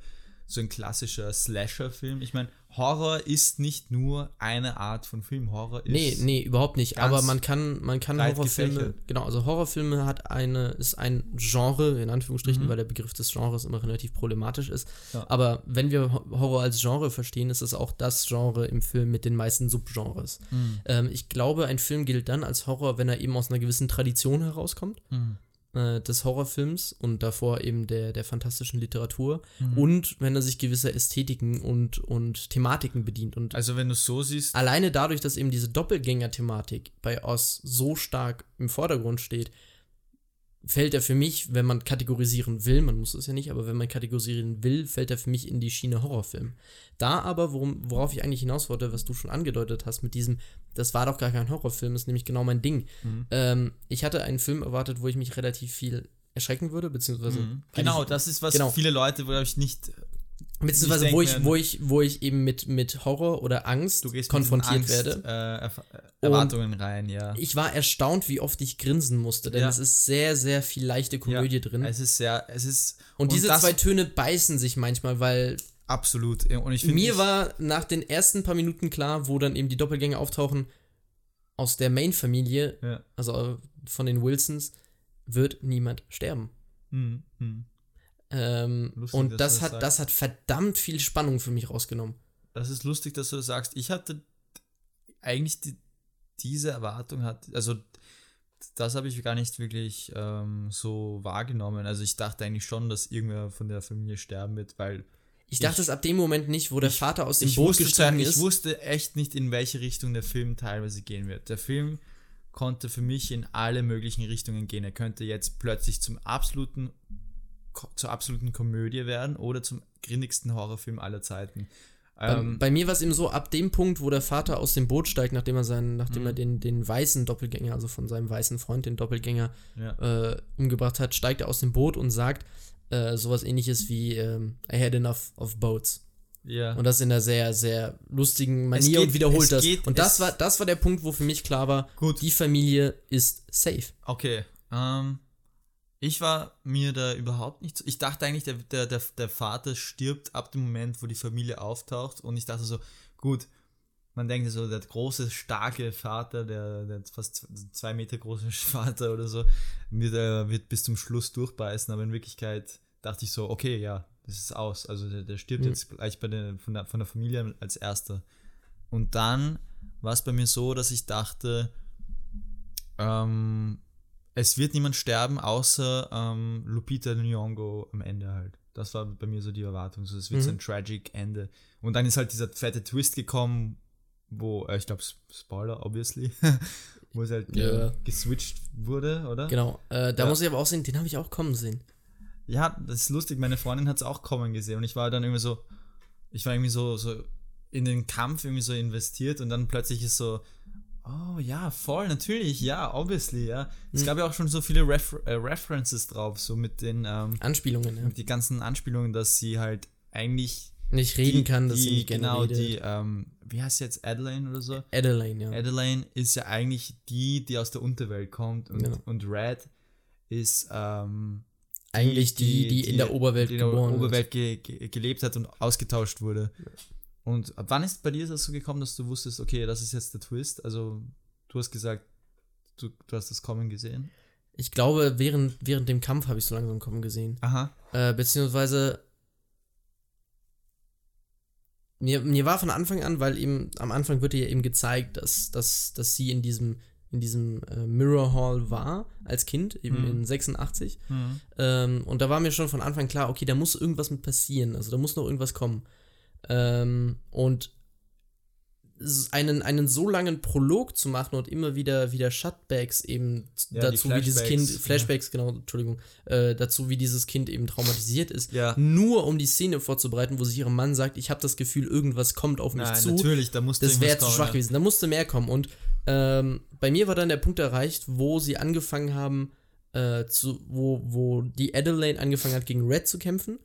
Speaker 2: so ein klassischer Slasher-Film? Ich meine, Horror ist nicht nur eine Art von Film. Horror ist.
Speaker 1: Nee, nee, überhaupt nicht. Aber man kann, man kann Horrorfilme. Gefächert. Genau, also Horrorfilme hat eine, ist ein Genre, in Anführungsstrichen, mhm. weil der Begriff des Genres immer relativ problematisch ist. Ja. Aber wenn wir Horror als Genre verstehen, ist es auch das Genre im Film mit den meisten Subgenres. Mhm. Ähm, ich glaube, ein Film gilt dann als Horror, wenn er eben aus einer gewissen Tradition herauskommt. Mhm äh, des Horrorfilms und davor eben der, der fantastischen Literatur mhm. und wenn er sich gewisser Ästhetiken und, und Thematiken bedient. Und
Speaker 2: also wenn du es so siehst.
Speaker 1: Alleine dadurch, dass eben diese Doppelgänger-Thematik bei Oz so stark im Vordergrund steht, fällt er für mich, wenn man kategorisieren will, man muss es ja nicht, aber wenn man kategorisieren will, fällt er für mich in die Schiene Horrorfilm. Da aber, worum, worauf ich eigentlich hinaus wollte, was du schon angedeutet hast, mit diesem, das war doch gar kein Horrorfilm, ist nämlich genau mein Ding. Mhm. Ähm, ich hatte einen Film erwartet, wo ich mich relativ viel erschrecken würde, beziehungsweise. Mhm.
Speaker 2: Genau, das ist was genau. viele Leute, glaube ich, nicht
Speaker 1: Beziehungsweise wo ich, wo ich, wo ich eben mit, mit Horror oder Angst konfrontiert Angst, werde.
Speaker 2: Äh, äh Erwartungen rein, ja.
Speaker 1: Ich war erstaunt, wie oft ich grinsen musste, denn ja. es ist sehr, sehr viel leichte Komödie ja, drin.
Speaker 2: Es ist sehr, es ist.
Speaker 1: Und, und diese zwei Töne beißen sich manchmal, weil.
Speaker 2: Absolut. Und ich
Speaker 1: mir ich, war nach den ersten paar Minuten klar, wo dann eben die Doppelgänge auftauchen, aus der Main-Familie, ja. also von den Wilsons, wird niemand sterben. Mhm. Ähm, lustig, und das hat, das, das hat verdammt viel Spannung für mich rausgenommen.
Speaker 2: Das ist lustig, dass du das sagst. Ich hatte eigentlich die, diese Erwartung, hat, also das habe ich gar nicht wirklich ähm, so wahrgenommen. Also ich dachte eigentlich schon, dass irgendwer von der Familie sterben wird, weil
Speaker 1: ich dachte es ab dem Moment nicht, wo der ich, Vater aus dem Boot
Speaker 2: gestiegen ist. Ich wusste echt nicht, in welche Richtung der Film teilweise gehen wird. Der Film konnte für mich in alle möglichen Richtungen gehen. Er könnte jetzt plötzlich zum absoluten zur absoluten Komödie werden oder zum grindigsten Horrorfilm aller Zeiten.
Speaker 1: Ähm, bei, bei, mir war es eben so, ab dem Punkt, wo der Vater aus dem Boot steigt, nachdem er seinen, nachdem er mhm. den, den weißen Doppelgänger, also von seinem weißen Freund, den Doppelgänger, ja. äh, umgebracht hat, steigt er aus dem Boot und sagt äh, sowas ähnliches wie ähm, I had enough of boats. Ja. Und das in einer sehr, sehr lustigen Manier geht, und wiederholt das. Geht, und das war, das war der Punkt, wo für mich klar war, gut. die Familie ist safe.
Speaker 2: Okay. Ähm, ich war mir da überhaupt nicht so. Ich dachte eigentlich, der, der, der, der Vater stirbt ab dem Moment, wo die Familie auftaucht. Und ich dachte so, gut, man denkt so, der große, starke Vater, der, der fast zwei Meter große Vater oder so, wird, äh, wird bis zum Schluss durchbeißen. Aber in Wirklichkeit dachte ich so, okay, ja, das ist aus. Also der, der stirbt mhm. jetzt gleich bei der, von, der, von der Familie als erster. Und dann war es bei mir so, dass ich dachte, ähm, es wird niemand sterben, außer ähm, Lupita Nyong'o am Ende halt. Das war bei mir so die Erwartung. So, es wird mhm. so ein tragic Ende. Und dann ist halt dieser fette Twist gekommen, wo, äh, ich glaube, Spoiler, obviously, wo es halt ja. äh, geswitcht wurde, oder?
Speaker 1: Genau. Äh, da ja. muss ich aber auch sehen, den habe ich auch kommen sehen.
Speaker 2: Ja, das ist lustig. Meine Freundin hat es auch kommen gesehen und ich war dann irgendwie so, ich war irgendwie so, so in den Kampf irgendwie so investiert und dann plötzlich ist so, Oh ja, voll, natürlich, ja, obviously, ja. Es hm. gab ja auch schon so viele Refer äh, References drauf, so mit den ähm,
Speaker 1: Anspielungen, ja.
Speaker 2: Mit die ganzen Anspielungen, dass sie halt eigentlich
Speaker 1: nicht reden
Speaker 2: die,
Speaker 1: kann, dass die, sie nicht
Speaker 2: Genau, redet. die, ähm, wie heißt sie jetzt, Adeline oder so?
Speaker 1: Adeline, ja.
Speaker 2: Adeline ist ja eigentlich die, die aus der Unterwelt kommt und, ja. und Red ist ähm,
Speaker 1: eigentlich die, die, die, in der Oberwelt
Speaker 2: die in der Oberwelt ge ge gelebt hat und ausgetauscht wurde. Ja. Und ab wann ist bei dir das so gekommen, dass du wusstest, okay, das ist jetzt der Twist? Also, du hast gesagt, du, du hast das Kommen gesehen.
Speaker 1: Ich glaube, während, während dem Kampf habe ich so langsam Kommen gesehen.
Speaker 2: Aha.
Speaker 1: Äh, beziehungsweise mir, mir war von Anfang an, weil eben am Anfang wird ihr eben gezeigt, dass, dass, dass sie in diesem, in diesem äh, Mirror Hall war als Kind, eben mhm. in 86. Mhm. Ähm, und da war mir schon von Anfang klar, okay, da muss irgendwas mit passieren, also da muss noch irgendwas kommen. Ähm, und einen, einen so langen Prolog zu machen und immer wieder wieder Shutbacks eben ja, dazu, wie dieses Kind, Flashbacks, ja. genau, Entschuldigung, äh, dazu, wie dieses Kind eben traumatisiert ist,
Speaker 2: ja.
Speaker 1: nur um die Szene vorzubereiten, wo sich ihr Mann sagt, ich habe das Gefühl, irgendwas kommt auf mich
Speaker 2: Nein,
Speaker 1: zu.
Speaker 2: natürlich, da musste
Speaker 1: Das wäre zu schwach ja. gewesen, da musste mehr kommen. Und ähm, bei mir war dann der Punkt erreicht, wo sie angefangen haben, äh, zu, wo, wo die Adelaide angefangen hat, gegen Red zu kämpfen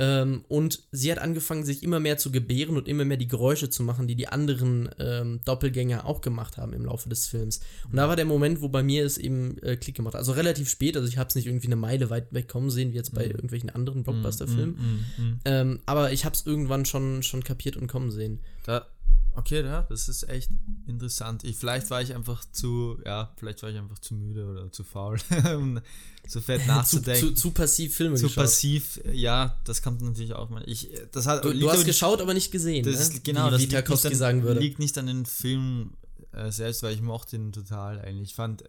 Speaker 1: Ähm, und sie hat angefangen, sich immer mehr zu gebären und immer mehr die Geräusche zu machen, die die anderen ähm, Doppelgänger auch gemacht haben im Laufe des Films. Und da war der Moment, wo bei mir es eben äh, Klick gemacht hat. Also relativ spät, also ich habe es nicht irgendwie eine Meile weit wegkommen sehen, wie jetzt bei
Speaker 2: Mhm.
Speaker 1: irgendwelchen anderen Blockbuster-Filmen.
Speaker 2: Mm, mm, mm.
Speaker 1: Ähm, aber ich habe es irgendwann schon, schon kapiert und kommen sehen.
Speaker 2: Da, okay, ja, das ist echt interessant. Ich, vielleicht war ich einfach zu, ja, vielleicht war ich einfach zu müde oder zu faul, um so fett
Speaker 1: Zu,
Speaker 2: nachzudenken.
Speaker 1: zu, zu passiv Filme
Speaker 2: zu
Speaker 1: geschaut.
Speaker 2: passiv, ja, das kommt natürlich auch mal. Ich, das hat,
Speaker 1: Du, du hast geschaut, aber nicht gesehen.
Speaker 2: das,
Speaker 1: ne?
Speaker 2: genau,
Speaker 1: wie,
Speaker 2: das liegt nicht, an,
Speaker 1: sagen würde.
Speaker 2: liegt nicht an den Film äh, selbst, weil ich mochte ihn total eigentlich. Ich fand,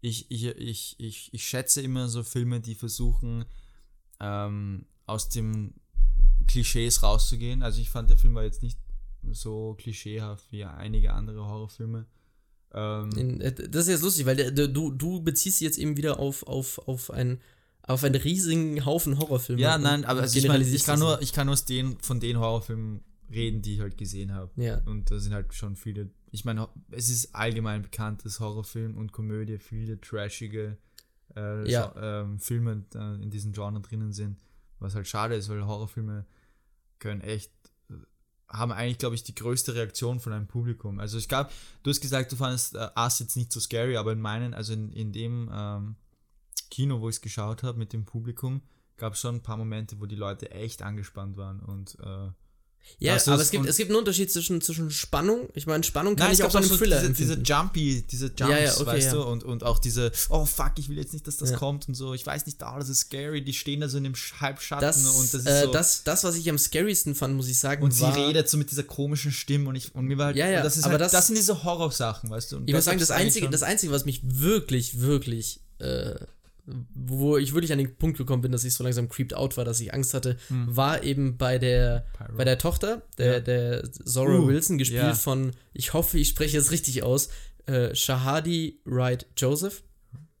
Speaker 2: ich, ich, ich, ich, ich schätze immer so Filme, die versuchen, ähm, aus dem Klischees rauszugehen. Also ich fand, der Film war jetzt nicht so klischeehaft wie einige andere Horrorfilme. Ähm,
Speaker 1: In, äh, das ist jetzt lustig, weil der, der, du, du beziehst dich jetzt eben wieder auf, auf, auf, ein, auf einen riesigen Haufen Horrorfilme.
Speaker 2: ja, nein, aber also ich, mein, ich kann nur, ich kann nur aus den, von den Horrorfilmen reden, die ich halt gesehen habe.
Speaker 1: Ja.
Speaker 2: Und da sind halt schon viele. Ich meine, es ist allgemein bekannt, dass Horrorfilm und Komödie viele trashige äh,
Speaker 1: Ja.
Speaker 2: Gen- ähm, Filme äh, in diesem Genre drinnen sind. Was halt schade ist, weil Horrorfilme können echt haben eigentlich, glaube ich, die größte Reaktion von einem Publikum. Also ich glaube, du hast gesagt, du fandest äh, Us jetzt nicht so scary, aber in meinen, also in, in dem ähm, Kino, wo ich es geschaut habe mit dem Publikum, gab es schon ein paar Momente, wo die Leute echt angespannt waren und äh,
Speaker 1: Ja,
Speaker 2: Das
Speaker 1: aber es gibt, es gibt einen Unterschied zwischen, zwischen Spannung. Ich meine, Spannung kann
Speaker 2: Nein,
Speaker 1: ich auch bei einem Thriller
Speaker 2: diese, diese. Jumpy, diese Jumps,
Speaker 1: Ja, ja, okay,
Speaker 2: weißt
Speaker 1: ja.
Speaker 2: du, und, und auch diese, oh fuck, ich will jetzt nicht, dass das kommt und so, ich weiß nicht, oh, das ist scary, die stehen da so in dem Sch- Halbschatten
Speaker 1: Das,
Speaker 2: und das ist
Speaker 1: äh,
Speaker 2: so,
Speaker 1: das, das, was ich am scariesten fand, muss ich sagen,
Speaker 2: und sie
Speaker 1: war,
Speaker 2: redet so mit dieser komischen Stimme und ich, und mir war halt,
Speaker 1: Ja, ja,
Speaker 2: das ist
Speaker 1: aber
Speaker 2: halt,
Speaker 1: das-
Speaker 2: das, sind diese Horrorsachen, weißt du, und
Speaker 1: Ich muss sagen, das Einzige, das Einzige, was mich wirklich, wirklich, äh, wo ich wirklich an den Punkt gekommen bin, dass ich so langsam creeped out war, dass ich Angst hatte, war eben bei der,
Speaker 2: Pyro.
Speaker 1: bei der Tochter, der,
Speaker 2: Hm. Ja.
Speaker 1: der Zora
Speaker 2: Uh,
Speaker 1: Wilson, gespielt
Speaker 2: ja.
Speaker 1: von, ich hoffe, ich spreche es richtig aus, äh, Shahadi Wright Joseph.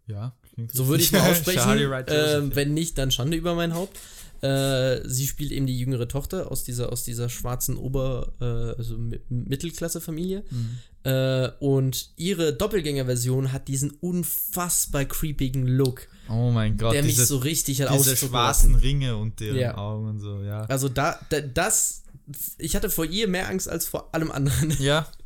Speaker 2: ja, klingt
Speaker 1: So würde ich mal aussprechen.
Speaker 2: Ja.
Speaker 1: wenn nicht, dann Schande über mein Haupt. Äh, sie spielt eben die jüngere Tochter aus dieser, aus dieser schwarzen Ober-, äh, also Mi- Mittelklasse-Familie.
Speaker 2: Mhm.
Speaker 1: Äh, und ihre Doppelgänger-Version hat diesen unfassbar creepigen Look,
Speaker 2: Oh mein Gott,
Speaker 1: der mich
Speaker 2: diese,
Speaker 1: so richtig hat
Speaker 2: diese schwarzen. Ringe unter ihren
Speaker 1: Ja.
Speaker 2: Augen und so, ja.
Speaker 1: Also da, da, das, ich hatte vor ihr mehr Angst als vor allem anderen.
Speaker 2: Ja.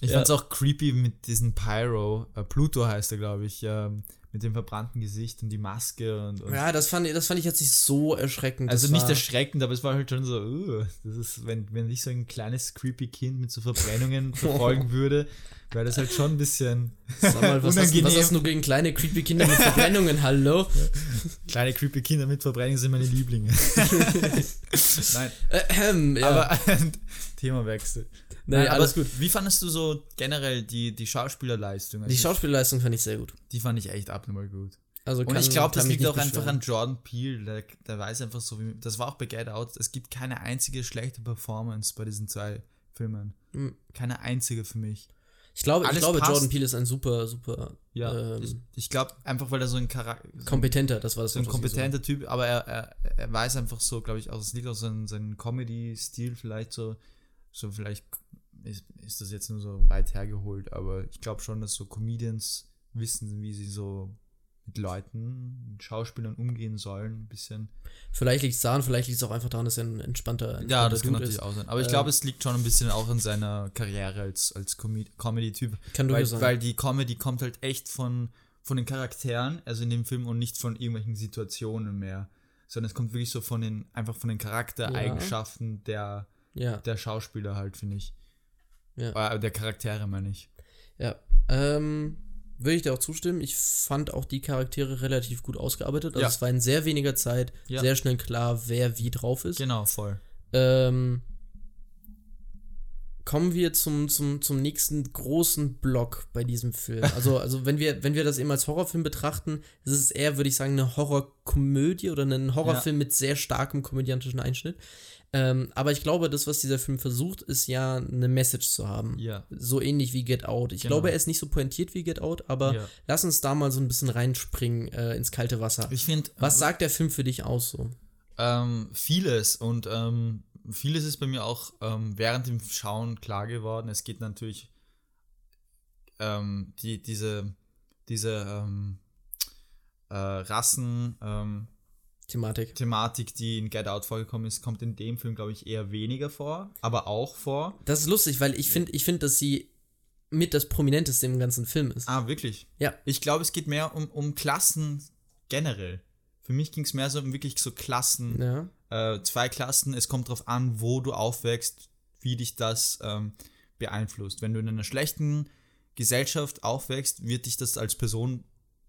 Speaker 2: Ich
Speaker 1: Ja.
Speaker 2: fand's auch creepy mit diesem Pyro, äh, Pluto heißt er, glaube ich, ähm, mit dem verbrannten Gesicht und die Maske und, und
Speaker 1: Ja, das fand, ich- das fand ich jetzt nicht so erschreckend.
Speaker 2: Also nicht erschreckend, aber es war halt schon so, uh, das ist, wenn, wenn ich so ein kleines creepy Kind mit so Verbrennungen verfolgen würde, wäre das halt schon ein bisschen
Speaker 1: Sag mal, was, hast, du- was
Speaker 2: unangenehm.
Speaker 1: hast du gegen kleine creepy Kinder mit Verbrennungen? Hallo?
Speaker 2: Kleine creepy Kinder mit Verbrennungen sind meine Lieblinge. Nein,
Speaker 1: Äh, ähm, ja.
Speaker 2: aber Themawechsel.
Speaker 1: Nee,
Speaker 2: Nein,
Speaker 1: alles
Speaker 2: aber Wie fandest du so generell die, die Schauspielerleistung? Also
Speaker 1: Die Schauspielleistung fand ich sehr gut.
Speaker 2: die fand ich echt abnormal gut.
Speaker 1: Also
Speaker 2: Und ich glaube, das liegt auch
Speaker 1: nicht
Speaker 2: einfach
Speaker 1: beschweren.
Speaker 2: an Jordan Peele. Der, der weiß einfach so, wie. Das war auch bei Get Out. Es gibt keine einzige schlechte Performance bei diesen zwei Filmen.
Speaker 1: Mhm.
Speaker 2: Keine einzige für mich.
Speaker 1: Ich glaube, ich glaube
Speaker 2: passt.
Speaker 1: Jordan Peele ist ein super, super ähm,
Speaker 2: ich, ich glaube einfach, weil er so ein Charakter. So ein,
Speaker 1: kompetenter, das war das
Speaker 2: so ein kompetenter Typ, aber er, er, er weiß einfach so, glaube ich, auch, es liegt auch so an seinem Comedy-Stil vielleicht so. So, vielleicht ist, ist das jetzt nur so weit hergeholt, aber ich glaube schon, dass so Comedians wissen, wie sie so mit Leuten, mit Schauspielern umgehen sollen, ein bisschen.
Speaker 1: Vielleicht liegt es daran, vielleicht liegt es auch einfach daran, dass er ein entspannter,
Speaker 2: Ja,
Speaker 1: entspannter
Speaker 2: das kann natürlich
Speaker 1: ist.
Speaker 2: auch sein. Aber ich
Speaker 1: Ähm,
Speaker 2: glaube, es liegt schon ein bisschen auch in seiner Karriere als, als Comed- Comedy-Typ.
Speaker 1: Kann
Speaker 2: Weil,
Speaker 1: sein.
Speaker 2: weil die Comedy kommt halt echt von, von den Charakteren, also in dem Film, und nicht von irgendwelchen Situationen mehr. Sondern es kommt wirklich so von den, einfach von den Charaktereigenschaften der,
Speaker 1: Ja,
Speaker 2: der Schauspieler halt, finde ich.
Speaker 1: ja.
Speaker 2: Äh, der Charaktere, meine ich.
Speaker 1: Ja, ähm, würde ich dir auch zustimmen. Ich fand auch die Charaktere relativ gut ausgearbeitet. Also
Speaker 2: Ja.
Speaker 1: es war in sehr weniger Zeit
Speaker 2: Ja.
Speaker 1: sehr schnell klar, wer wie drauf ist.
Speaker 2: Genau, voll.
Speaker 1: Ähm, kommen wir zum, zum, zum nächsten großen Block bei diesem Film. Also, also wenn wir, wenn wir das eben als Horrorfilm betrachten, ist es eher, würde ich sagen, eine Horrorkomödie oder ein Horrorfilm mit sehr starkem komödiantischen Einschnitt. Ähm, aber ich glaube, das, was dieser Film versucht, ist ja eine Message zu haben.
Speaker 2: Ja.
Speaker 1: So ähnlich wie Get Out. Ich
Speaker 2: Genau.
Speaker 1: glaube, er ist nicht so pointiert wie Get Out, aber
Speaker 2: Ja.
Speaker 1: lass uns da mal so ein bisschen reinspringen äh, ins kalte Wasser.
Speaker 2: Ich finde.
Speaker 1: Was sagt der Film für dich aus so?
Speaker 2: Ähm, vieles und ähm, vieles ist bei mir auch ähm, während dem Schauen klar geworden. Es geht natürlich ähm, die, diese, diese ähm, äh, Rassen, ähm,
Speaker 1: Thematik.
Speaker 2: Thematik, die in Get Out vorgekommen ist, kommt in dem Film, glaube ich, eher weniger vor, aber auch vor.
Speaker 1: Das ist lustig, weil ich finde, ich find, dass sie mit das Prominenteste im ganzen Film ist.
Speaker 2: Ah, wirklich?
Speaker 1: Ja.
Speaker 2: Ich glaube, es geht mehr um, um Klassen generell. Für mich ging es mehr so um wirklich so Klassen.
Speaker 1: Ja.
Speaker 2: Äh, zwei Klassen, es kommt darauf an, wo du aufwächst, wie dich das ähm, beeinflusst. Wenn du in einer schlechten Gesellschaft aufwächst, wird dich das als Person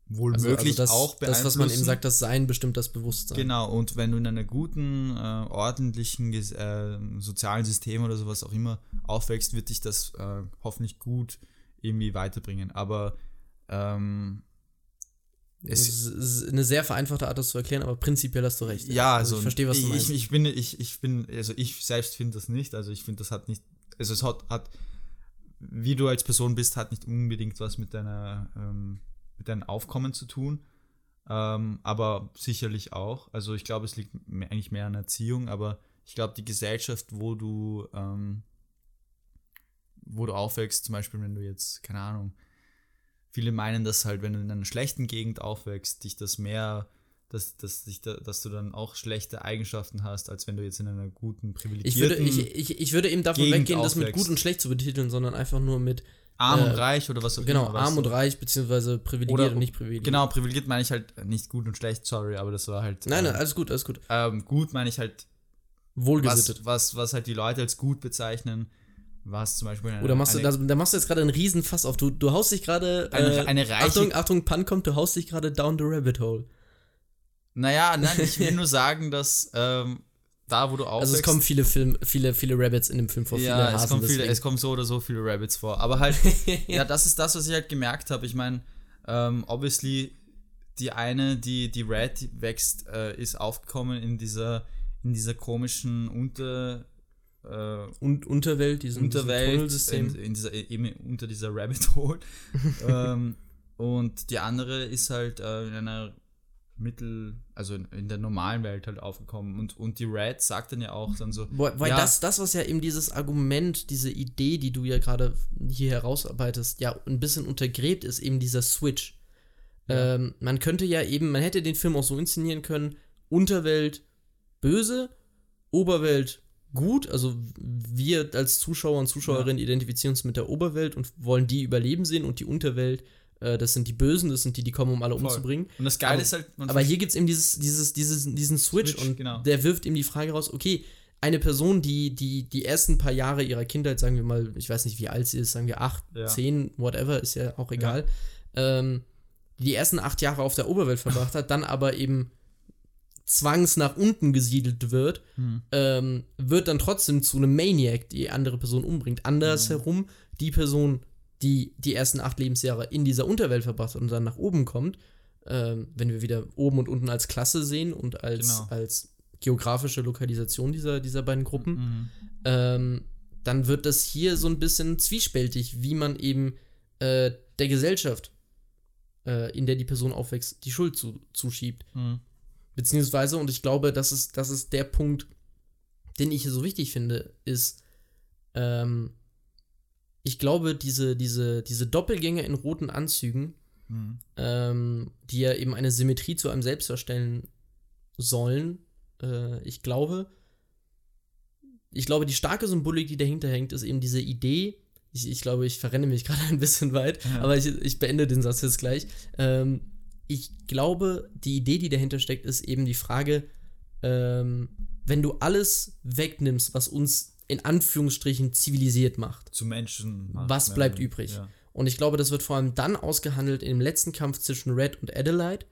Speaker 2: wohl
Speaker 1: Also,
Speaker 2: möglich
Speaker 1: also das,
Speaker 2: auch beeinflussen.
Speaker 1: das, was man eben sagt, das Sein bestimmt das Bewusstsein.
Speaker 2: Genau, und wenn du in einer guten, äh, ordentlichen äh, sozialen System oder sowas auch immer aufwächst, wird dich das äh, hoffentlich gut irgendwie weiterbringen. Aber ähm,
Speaker 1: Es
Speaker 2: es,
Speaker 1: ist eine sehr vereinfachte Art, das zu erklären, aber prinzipiell hast du recht.
Speaker 2: ja, also
Speaker 1: ich verstehe, was du
Speaker 2: ich,
Speaker 1: meinst.
Speaker 2: Ich, ich bin, ich, ich bin, also ich selbst finde das nicht. Also ich finde, das hat nicht, also es hat, hat, wie du als Person bist, hat nicht unbedingt was mit deiner, ähm, mit deinem Aufkommen zu tun. Ähm, aber sicherlich auch. Also ich glaube, es liegt mehr, eigentlich mehr an Erziehung, aber ich glaube, die Gesellschaft, wo du, ähm, wo du aufwächst, zum Beispiel, wenn du jetzt, keine Ahnung, viele meinen, dass halt, wenn du in einer schlechten Gegend aufwächst, dich das mehr, dass, dass, dich da, dass du dann auch schlechte Eigenschaften hast, als wenn du jetzt in einer guten,
Speaker 1: ich, würde,
Speaker 2: privilegierten,
Speaker 1: ich, ich, ich würde eben davon
Speaker 2: Gegend
Speaker 1: weggehen, das mit
Speaker 2: aufwächst.
Speaker 1: gut und schlecht zu betiteln, sondern einfach nur mit
Speaker 2: arm
Speaker 1: äh,
Speaker 2: und reich oder was auch
Speaker 1: genau,
Speaker 2: immer. weißt
Speaker 1: arm und reich, beziehungsweise privilegiert
Speaker 2: Oder-
Speaker 1: und nicht privilegiert.
Speaker 2: Genau, privilegiert meine ich halt nicht gut und schlecht, sorry, aber das war halt.
Speaker 1: Nein, nein,
Speaker 2: ähm,
Speaker 1: alles gut, alles gut.
Speaker 2: ähm, gut meine ich halt,
Speaker 1: Wohlgesittet.
Speaker 2: was, was, was halt die Leute als gut bezeichnen, was zum Beispiel eine,
Speaker 1: Oder machst du,
Speaker 2: eine,
Speaker 1: da, da machst du jetzt gerade einen riesen Fass auf. Du, du haust dich gerade.
Speaker 2: Eine-
Speaker 1: Äh,
Speaker 2: eine reiche-
Speaker 1: Achtung, Achtung, Pun kommt, du haust dich gerade down the rabbit hole.
Speaker 2: Naja, nein, ich will nur sagen, dass ähm, da, wo du aufwächst.
Speaker 1: Also es kommen viele Film, viele, viele Rabbits in dem Film vor, viele
Speaker 2: ja, es,
Speaker 1: Hasen.
Speaker 2: kommen viele, es kommen so oder so viele Rabbits vor. Aber halt, ja, das ist das, was ich halt gemerkt habe. Ich meine, ähm, obviously, die eine, die, die Red wächst, äh, ist aufgekommen in dieser, in dieser komischen Unter, äh,
Speaker 1: Und Unterwelt, diesen,
Speaker 2: Unterwelt,
Speaker 1: diesem
Speaker 2: in, in dieser, eben unter dieser Rabbit Hole. ähm, und die andere ist halt äh, in einer Mittel, also in, in der normalen Welt halt aufgekommen. Und, und die Red sagt dann ja auch dann so,
Speaker 1: Weil, weil
Speaker 2: ja,
Speaker 1: das, das, was ja eben dieses Argument, diese Idee, die du ja gerade hier herausarbeitest, ja ein bisschen untergräbt, ist eben dieser Switch. Ähm, man könnte ja eben, man hätte den Film auch so inszenieren können, Unterwelt böse, Oberwelt gut, also wir als Zuschauer und Zuschauerinnen identifizieren uns mit der Oberwelt und wollen die überleben sehen und die Unterwelt, äh, das sind die Bösen, das sind die, die kommen, um alle
Speaker 2: Voll.
Speaker 1: umzubringen.
Speaker 2: Und das Geile
Speaker 1: Aber-
Speaker 2: ist halt,
Speaker 1: Aber hier gibt es eben dieses, dieses, dieses, diesen Switch,
Speaker 2: Switch,
Speaker 1: und
Speaker 2: genau.
Speaker 1: der wirft eben die Frage raus, okay, eine Person, die, die die ersten paar Jahre ihrer Kindheit, sagen wir mal, ich weiß nicht, wie alt sie ist, sagen wir acht,
Speaker 2: Ja.
Speaker 1: zehn, whatever, ist ja auch egal, ähm, die ersten acht Jahre auf der Oberwelt verbracht hat, dann aber eben zwangs nach unten gesiedelt wird,
Speaker 2: Hm.
Speaker 1: ähm, wird dann trotzdem zu einem Maniac, die andere Person umbringt. Andersherum, die Person, die die ersten acht Lebensjahre in dieser Unterwelt verbracht hat und dann nach oben kommt, ähm, wenn wir wieder oben und unten als Klasse sehen und als,
Speaker 2: Genau.
Speaker 1: als geografische Lokalisation dieser, dieser beiden Gruppen,
Speaker 2: Mhm.
Speaker 1: ähm, dann wird das hier so ein bisschen zwiespältig, wie man eben äh, der Gesellschaft, äh, in der die Person aufwächst, die Schuld zu, zuschiebt.
Speaker 2: Mhm.
Speaker 1: Beziehungsweise, und ich glaube, das ist, das ist der Punkt, den ich hier so wichtig finde, ist, ähm, ich glaube, diese, diese, diese Doppelgänger in roten Anzügen,
Speaker 2: Mhm.
Speaker 1: ähm, die ja eben eine Symmetrie zu einem selbst verstellen sollen, äh, ich glaube, ich glaube, die starke Symbolik, die dahinter hängt, ist eben diese Idee, ich, ich glaube, ich verrenne mich gerade ein bisschen weit,
Speaker 2: Ja.
Speaker 1: aber ich, ich beende den Satz jetzt gleich. Ähm, ich glaube, die Idee, die dahinter steckt, ist eben die Frage, ähm, wenn du alles wegnimmst, was uns in Anführungsstrichen zivilisiert macht,
Speaker 2: Zu Menschen. macht,
Speaker 1: Was bleibt
Speaker 2: weniger.
Speaker 1: übrig?
Speaker 2: Ja.
Speaker 1: und ich glaube, das wird vor allem dann ausgehandelt im letzten Kampf zwischen Red und Adelaide,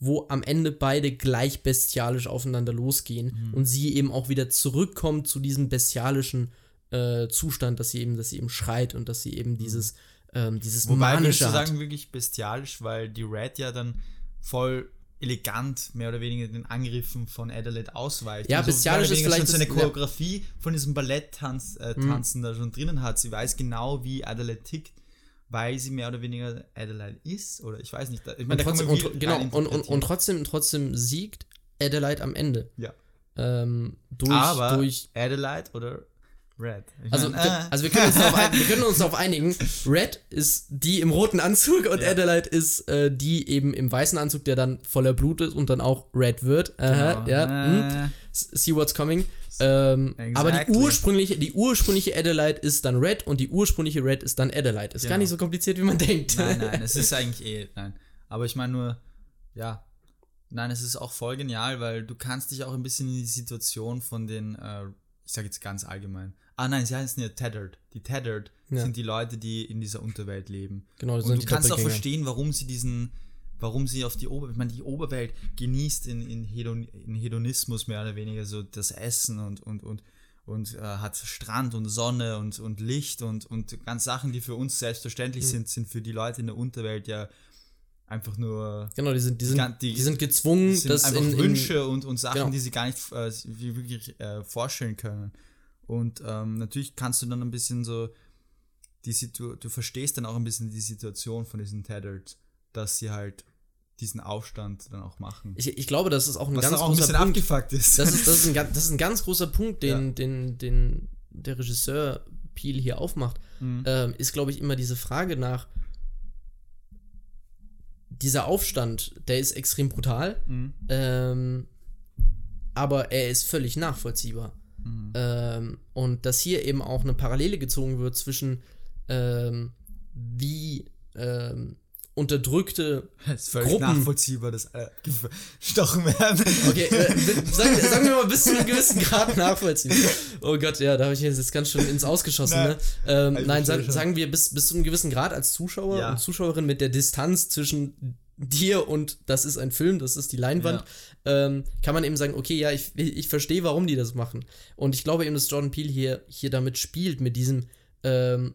Speaker 1: wo am Ende beide gleich bestialisch aufeinander losgehen
Speaker 2: Mhm.
Speaker 1: und sie eben auch wieder zurückkommt zu diesem bestialischen äh, Zustand, dass sie eben, dass sie eben schreit und dass sie eben dieses, ähm, dieses
Speaker 2: Mhm. Wobei
Speaker 1: manische hat.
Speaker 2: sagen, wirklich bestialisch, weil die Red ja dann voll elegant mehr oder weniger den Angriffen von Adelaide ausweicht.
Speaker 1: Ja,
Speaker 2: Und so
Speaker 1: bestialisch ist vielleicht
Speaker 2: schon so eine
Speaker 1: das- ja.
Speaker 2: Choreografie von diesem Balletttanz äh, Tanzen da schon drinnen hat. Sie weiß genau, wie Adelaide tickt, weil sie mehr oder weniger Adelaide ist. Oder ich weiß nicht. Ich meine,
Speaker 1: und trotzdem, und, genau, und, und, und trotzdem, trotzdem siegt Adelaide am Ende.
Speaker 2: Ja.
Speaker 1: Ähm, durch,
Speaker 2: Aber
Speaker 1: durch
Speaker 2: Adelaide oder Red. Ich
Speaker 1: Also,
Speaker 2: mein, äh,
Speaker 1: also wir, können uns darauf ein, wir können uns darauf einigen, Red ist die im roten Anzug und
Speaker 2: Ja.
Speaker 1: Adelaide ist äh, die eben im weißen Anzug, der dann voller Blut ist und dann auch Red wird. Aha,
Speaker 2: genau.
Speaker 1: ja. hm.
Speaker 2: Äh,
Speaker 1: See what's coming. Ähm, Aber die
Speaker 2: Exactly.
Speaker 1: ursprüngliche, die ursprüngliche Adelaide ist dann Red und die ursprüngliche Red ist dann Adelaide. Ist gar
Speaker 2: Genau.
Speaker 1: nicht so kompliziert, wie man denkt.
Speaker 2: Nein, nein, es ist eigentlich eh, nein. Aber ich meine nur, ja, nein, es ist auch voll genial, weil du kannst dich auch ein bisschen in die Situation von den, äh, ich sage jetzt ganz allgemein. Ah nein, sie heißen ja Tethered. Die Tethered
Speaker 1: Ja.
Speaker 2: sind die Leute, die in dieser Unterwelt leben.
Speaker 1: Genau, das
Speaker 2: Und
Speaker 1: sind
Speaker 2: du kannst auch verstehen, warum sie diesen, warum sie auf die Oberwelt, ich meine, die Oberwelt genießt in, in, Hedon, in Hedonismus mehr oder weniger so das Essen und, und, und, und äh, hat Strand und Sonne und, und Licht und, und ganz Sachen, die für uns selbstverständlich
Speaker 1: Mhm.
Speaker 2: sind, sind für die Leute in der Unterwelt ja einfach nur
Speaker 1: Genau, die sind, die sind,
Speaker 2: die-
Speaker 1: die sind gezwungen,
Speaker 2: sind
Speaker 1: das
Speaker 2: einfach
Speaker 1: in, in
Speaker 2: Wünsche und, und Sachen,
Speaker 1: genau.
Speaker 2: die sie gar nicht äh, wirklich äh, vorstellen können. Und ähm, natürlich kannst du dann ein bisschen so, die Situ du verstehst dann auch ein bisschen die Situation von diesen Tethered, dass sie halt diesen Aufstand dann auch machen.
Speaker 1: ich, ich glaube, das ist auch ein
Speaker 2: Was
Speaker 1: ganz
Speaker 2: auch ein
Speaker 1: großer
Speaker 2: bisschen
Speaker 1: Punkt.
Speaker 2: abgefuckt ist.
Speaker 1: Das ist, das, ist ein, ganz- das ist ein ganz großer Punkt, den,
Speaker 2: Ja.
Speaker 1: den, den der Regisseur Peel hier aufmacht,
Speaker 2: Mhm.
Speaker 1: ähm, ist, glaube ich, immer diese Frage nach dieser Aufstand, der ist extrem brutal,
Speaker 2: Mhm.
Speaker 1: ähm, aber er ist völlig nachvollziehbar.
Speaker 2: Mhm.
Speaker 1: Ähm, und dass hier eben auch eine Parallele gezogen wird zwischen ähm, wie ähm, unterdrückte
Speaker 2: Das ist völlig
Speaker 1: Gruppen-
Speaker 2: nachvollziehbar, dass äh, gestochen werden.
Speaker 1: Okay, äh, sagen, wir- sagen wir mal bis zu einem gewissen Grad nachvollziehen. Oh Gott, ja, da habe ich jetzt ganz schön ins Ausgeschossen.
Speaker 2: Nein.
Speaker 1: Ne? Ähm,
Speaker 2: Ich
Speaker 1: nein,
Speaker 2: verstehe
Speaker 1: sa
Speaker 2: schon.
Speaker 1: sagen wir bis, bis zu einem gewissen Grad als Zuschauer
Speaker 2: Ja.
Speaker 1: und Zuschauerin mit der Distanz zwischen dir und das ist ein Film, das ist die Leinwand, ähm, kann man eben sagen, okay, ja, ich, ich verstehe, warum die das machen. Und ich glaube eben, dass Jordan Peele hier, hier damit spielt, mit diesem, ähm,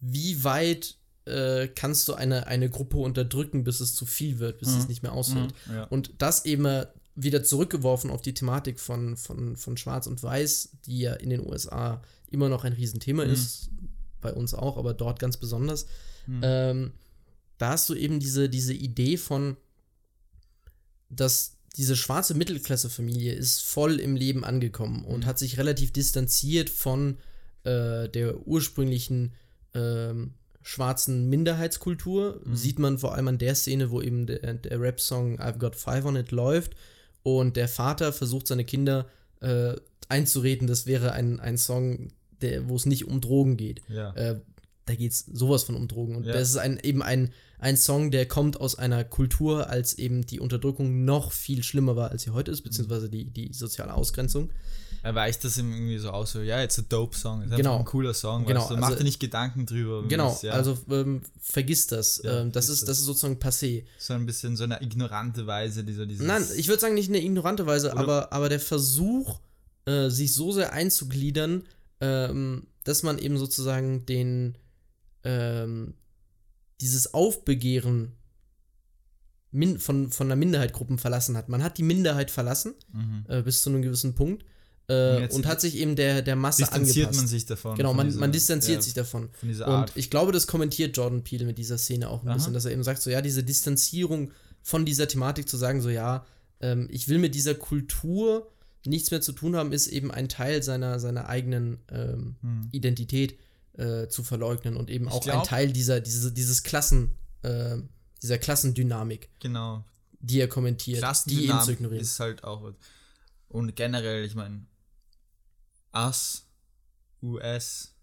Speaker 1: wie weit äh, kannst du eine, eine Gruppe unterdrücken, bis es zu viel wird, bis es nicht mehr aushält.
Speaker 2: Mhm, ja.
Speaker 1: Und das eben wieder zurückgeworfen auf die Thematik von, von, von Schwarz und Weiß, die ja in den USA immer noch ein Riesenthema
Speaker 2: Mhm.
Speaker 1: ist, bei uns auch, aber dort ganz besonders.
Speaker 2: Mhm.
Speaker 1: Ähm, da hast du eben diese, diese Idee von, dass diese schwarze Mittelklasse-Familie ist voll im Leben angekommen und
Speaker 2: Mhm.
Speaker 1: hat sich relativ distanziert von äh, der ursprünglichen ähm, schwarzen Minderheitskultur.
Speaker 2: Mhm.
Speaker 1: Sieht man vor allem an der Szene, wo eben der, der Rap-Song I've Got Five on It läuft und der Vater versucht seine Kinder äh, einzureden, das wäre ein, ein Song, der, wo es nicht um Drogen geht.
Speaker 2: ja.
Speaker 1: Äh, da geht es sowas von um Drogen. Und
Speaker 2: Ja.
Speaker 1: das ist ein, eben ein, ein Song, der kommt aus einer Kultur, als eben die Unterdrückung noch viel schlimmer war, als sie heute ist, beziehungsweise die, die soziale Ausgrenzung.
Speaker 2: Er weicht das irgendwie so aus, so, ja, it's a dope Song. Ist
Speaker 1: Genau.
Speaker 2: ein cooler Song.
Speaker 1: Genau,
Speaker 2: Weißt du?
Speaker 1: also-
Speaker 2: Mach dir nicht Gedanken drüber.
Speaker 1: Genau,
Speaker 2: Das, ja,
Speaker 1: also ähm, vergiss das.
Speaker 2: Ja,
Speaker 1: ähm, das, ist,
Speaker 2: das.
Speaker 1: das ist sozusagen passé.
Speaker 2: so ein bisschen so eine ignorante Weise, dieser dieses.
Speaker 1: Nein, ich würde sagen, nicht in eine ignorante Weise,
Speaker 2: Oder-
Speaker 1: aber, aber der Versuch, äh, sich so sehr einzugliedern, ähm, dass man eben sozusagen den ähm, dieses Aufbegehren min von, von einer Minderheitgruppen verlassen hat. Man hat die Minderheit verlassen,
Speaker 2: Mhm.
Speaker 1: äh, bis zu einem gewissen Punkt, äh,
Speaker 2: jetzt
Speaker 1: und hat sich eben der, der Masse
Speaker 2: distanziert
Speaker 1: angepasst.
Speaker 2: man sich davon.
Speaker 1: Genau, man,
Speaker 2: dieser-
Speaker 1: man distanziert
Speaker 2: ja,
Speaker 1: sich davon. Und ich glaube, das kommentiert Jordan Peele mit dieser Szene auch ein
Speaker 2: Aha.
Speaker 1: bisschen, dass er eben sagt, so ja, diese Distanzierung von dieser Thematik zu sagen, so ja, ähm, ich will mit dieser Kultur nichts mehr zu tun haben, ist eben ein Teil seiner, seiner eigenen ähm,
Speaker 2: Hm.
Speaker 1: Identität äh, zu verleugnen und eben
Speaker 2: Ich
Speaker 1: auch ein
Speaker 2: glaub-
Speaker 1: Teil dieser, diese, dieses Klassen, äh, dieser Klassendynamik,
Speaker 2: Genau.
Speaker 1: die er kommentiert, die eben zu ignorieren.
Speaker 2: ist halt auch. Und generell, ich meine, Us, US.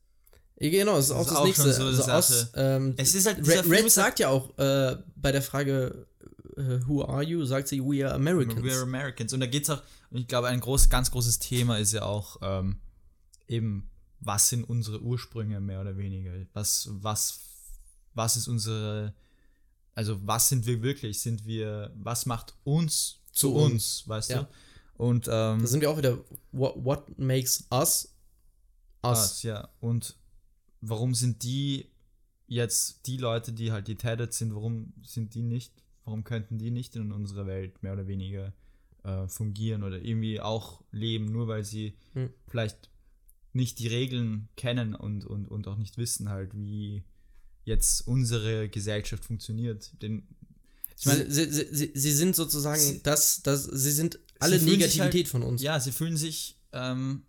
Speaker 1: Genau, das ist auch
Speaker 2: ist
Speaker 1: das
Speaker 2: auch
Speaker 1: nächste.
Speaker 2: so
Speaker 1: also aus, ähm,
Speaker 2: Es ist halt.
Speaker 1: Red, Red
Speaker 2: halt-
Speaker 1: sagt ja auch äh, bei der Frage, äh, Who are you? sagt sie, We are Americans.
Speaker 2: We're Americans. Und da geht es auch, und ich glaube, ein groß, ganz großes Thema ist ja auch ähm, eben, was sind unsere Ursprünge mehr oder weniger? Was, was, was ist unsere, also was sind wir wirklich? Sind wir, was macht uns zu
Speaker 1: Zu
Speaker 2: uns, weißt
Speaker 1: ja.
Speaker 2: du? Und ähm,
Speaker 1: Da sind wir auch wieder, what, what makes us us?
Speaker 2: us, ja. Und warum sind die jetzt die Leute, die halt die Tethered sind, warum sind die nicht, warum könnten die nicht in unserer Welt mehr oder weniger äh, fungieren oder irgendwie auch leben, nur weil sie
Speaker 1: Hm.
Speaker 2: vielleicht nicht die Regeln kennen und, und, und auch nicht wissen halt, wie jetzt unsere Gesellschaft funktioniert. Denn ich meine,
Speaker 1: sie, sie, sie, sie sind sozusagen
Speaker 2: Sie-
Speaker 1: das, das, sie sind alle
Speaker 2: sich
Speaker 1: Negativität
Speaker 2: halt-
Speaker 1: von uns.
Speaker 2: ja, sie fühlen sich ähm,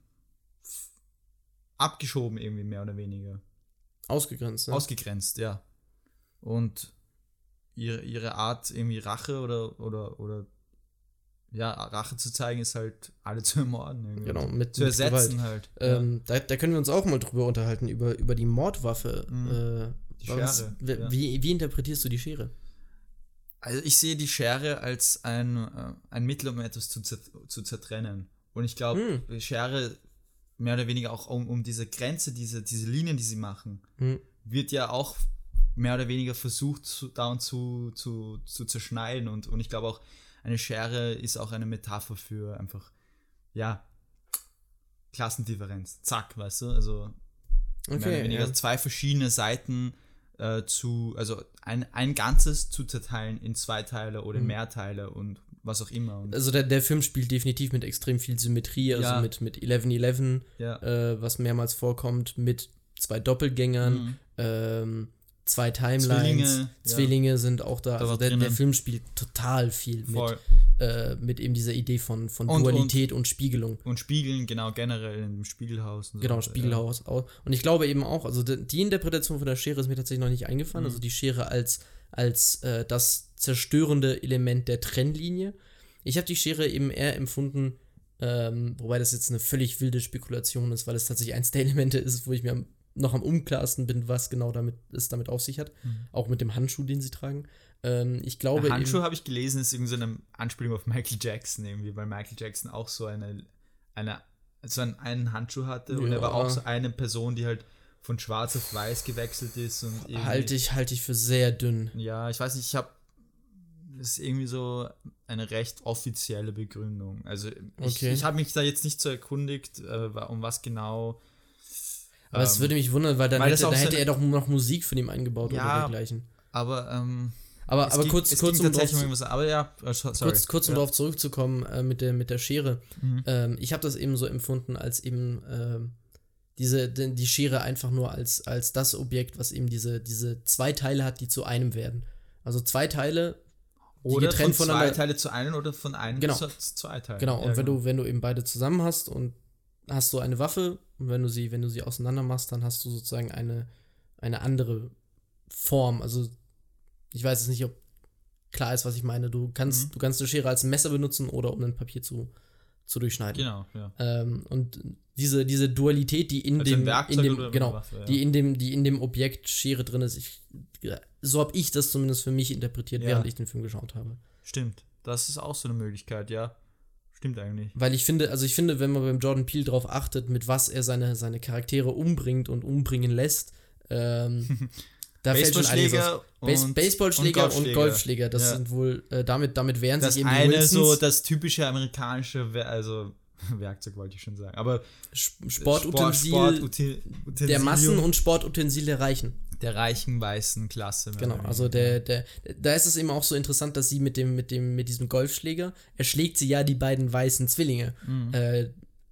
Speaker 2: abgeschoben irgendwie mehr oder weniger.
Speaker 1: Ausgegrenzt, ne?
Speaker 2: Ausgegrenzt, ja. Und ihre, ihre Art, irgendwie Rache oder, oder, oder ja, Rache zu zeigen, ist halt alle zu ermorden. Irgendwie.
Speaker 1: Genau, mit,
Speaker 2: zu
Speaker 1: mit
Speaker 2: ersetzen
Speaker 1: Gewalt.
Speaker 2: halt.
Speaker 1: Ähm, da, da können wir uns auch mal drüber unterhalten, über, über die Mordwaffe.
Speaker 2: Mhm.
Speaker 1: Äh,
Speaker 2: Die
Speaker 1: was-
Speaker 2: Schere,
Speaker 1: wie,
Speaker 2: ja.
Speaker 1: wie, wie interpretierst du die Schere?
Speaker 2: Also ich sehe die Schere als ein, äh, ein Mittel, um etwas zu, zu zertrennen. Und ich glaube, die Schere mehr oder weniger auch um, um diese Grenze, diese, diese Linien, die sie machen,
Speaker 1: Hm.
Speaker 2: wird ja auch mehr oder weniger versucht, zu, da und zu, zu, zu zerschneiden. Und, und ich glaube auch, eine Schere ist auch eine Metapher für einfach, ja, Klassendifferenz. Zack, weißt du? Also mehr oder
Speaker 1: Okay,
Speaker 2: weniger
Speaker 1: ja.
Speaker 2: zwei verschiedene Seiten äh, zu, also ein, ein Ganzes zu zerteilen in zwei Teile oder
Speaker 1: Mhm.
Speaker 2: mehr Teile und was auch immer. Und,
Speaker 1: Also der, der Film spielt definitiv mit extrem viel Symmetrie, also
Speaker 2: Ja.
Speaker 1: mit, mit 11-11,
Speaker 2: ja.
Speaker 1: äh, was mehrmals vorkommt, mit zwei Doppelgängern,
Speaker 2: Mhm.
Speaker 1: ähm, zwei Timelines.
Speaker 2: Zwillinge,
Speaker 1: Zwillinge,
Speaker 2: ja.
Speaker 1: sind auch da.
Speaker 2: Da
Speaker 1: Also der, der. Film spielt total viel mit, äh, mit eben dieser Idee von, von
Speaker 2: Und-
Speaker 1: Dualität und, Spiegelung.
Speaker 2: Und Spiegeln, genau, generell im Spiegelhaus. Und so
Speaker 1: Genau, Spiegelhaus auch. Und ich glaube eben auch, also die, die Interpretation von der Schere ist mir tatsächlich noch nicht eingefallen.
Speaker 2: Mhm.
Speaker 1: Also die Schere als, als äh, das zerstörende Element der Trennlinie. Ich habe die Schere eben eher empfunden, ähm, wobei das jetzt eine völlig wilde Spekulation ist, weil es tatsächlich eins der Elemente ist, wo ich mir am, noch am unklarsten bin, was genau damit es damit auf sich hat. Auch mit dem Handschuh, den sie tragen. Ähm, ich glaube
Speaker 2: Der Handschuh habe ich gelesen, ist irgendwie so eine Anspielung auf Michael Jackson irgendwie, weil Michael Jackson auch so eine, eine so einen, einen Handschuh hatte und er war
Speaker 1: Ja.
Speaker 2: auch so eine Person, die halt von schwarz auf weiß gewechselt ist und
Speaker 1: halte ich, halte ich für sehr dünn.
Speaker 2: ja, ich weiß nicht, ich habe ist irgendwie so eine recht offizielle Begründung. Also ich,
Speaker 1: Okay.
Speaker 2: ich habe mich da jetzt nicht so erkundigt, äh, um was genau.
Speaker 1: Aber es
Speaker 2: ähm,
Speaker 1: würde mich wundern, weil dann hätte, da hätte er doch noch Musik von ihm eingebaut
Speaker 2: Ja,
Speaker 1: oder dergleichen.
Speaker 2: Aber ähm,
Speaker 1: Aber, aber
Speaker 2: ging-
Speaker 1: kurz, kurz, um drauf,
Speaker 2: um aber ja, äh, so- sorry.
Speaker 1: kurz, kurz um
Speaker 2: ja.
Speaker 1: darauf zurückzukommen äh, mit, der, mit der Schere.
Speaker 2: Mhm.
Speaker 1: Ähm, ich habe das eben so empfunden, als eben ähm, diese, die, Schere einfach nur als, als das Objekt, was eben diese, diese zwei Teile hat, die zu einem werden. Also zwei Teile, die
Speaker 2: Oder
Speaker 1: getrennt
Speaker 2: von zwei. Teile zu einem oder von einem
Speaker 1: Genau.
Speaker 2: zu zu zwei Teilen.
Speaker 1: Genau,
Speaker 2: Ja,
Speaker 1: und wenn du, wenn du eben beide zusammen hast und hast du eine Waffe und wenn du sie, wenn du sie auseinander machst, dann hast du sozusagen eine, eine andere Form. Also ich weiß jetzt nicht, ob klar ist, was ich meine. Du kannst,
Speaker 2: Mhm.
Speaker 1: du kannst eine Schere als Messer benutzen oder um ein Papier zu, zu durchschneiden.
Speaker 2: Genau, ja.
Speaker 1: Ähm, und diese, diese Dualität, die in
Speaker 2: Als
Speaker 1: dem, in dem genau,
Speaker 2: Waffe, ja.
Speaker 1: die in dem, die in dem Objekt Schere drin ist, ich, so habe ich das zumindest für mich interpretiert,
Speaker 2: Ja.
Speaker 1: während ich den Film geschaut habe.
Speaker 2: Stimmt. Das ist auch so eine Möglichkeit, ja. Stimmt eigentlich.
Speaker 1: Weil ich finde, also ich finde, wenn man beim Jordan Peele darauf achtet, mit was er seine, seine Charaktere umbringt und umbringen lässt, ähm, da fällt schon einiges aus.
Speaker 2: Baseballschläger
Speaker 1: Base
Speaker 2: und,
Speaker 1: Baseballschläger und
Speaker 2: Golfschläger.
Speaker 1: Golfschläger, das
Speaker 2: Ja.
Speaker 1: sind wohl, äh, damit, damit wehren
Speaker 2: Das
Speaker 1: sich eben
Speaker 2: eine so das typische amerikanische, also Werkzeug wollte ich schon sagen, aber
Speaker 1: Sportutensil
Speaker 2: Sport, Sportutensil
Speaker 1: der Massen- und Sportutensil der Reichen.
Speaker 2: Der reichen weißen Klasse.
Speaker 1: Genau, also der, der, da ist es eben auch so interessant, dass sie mit dem, mit dem, mit diesem Golfschläger, er schlägt sie ja die beiden weißen Zwillinge.
Speaker 2: Mhm.
Speaker 1: Äh,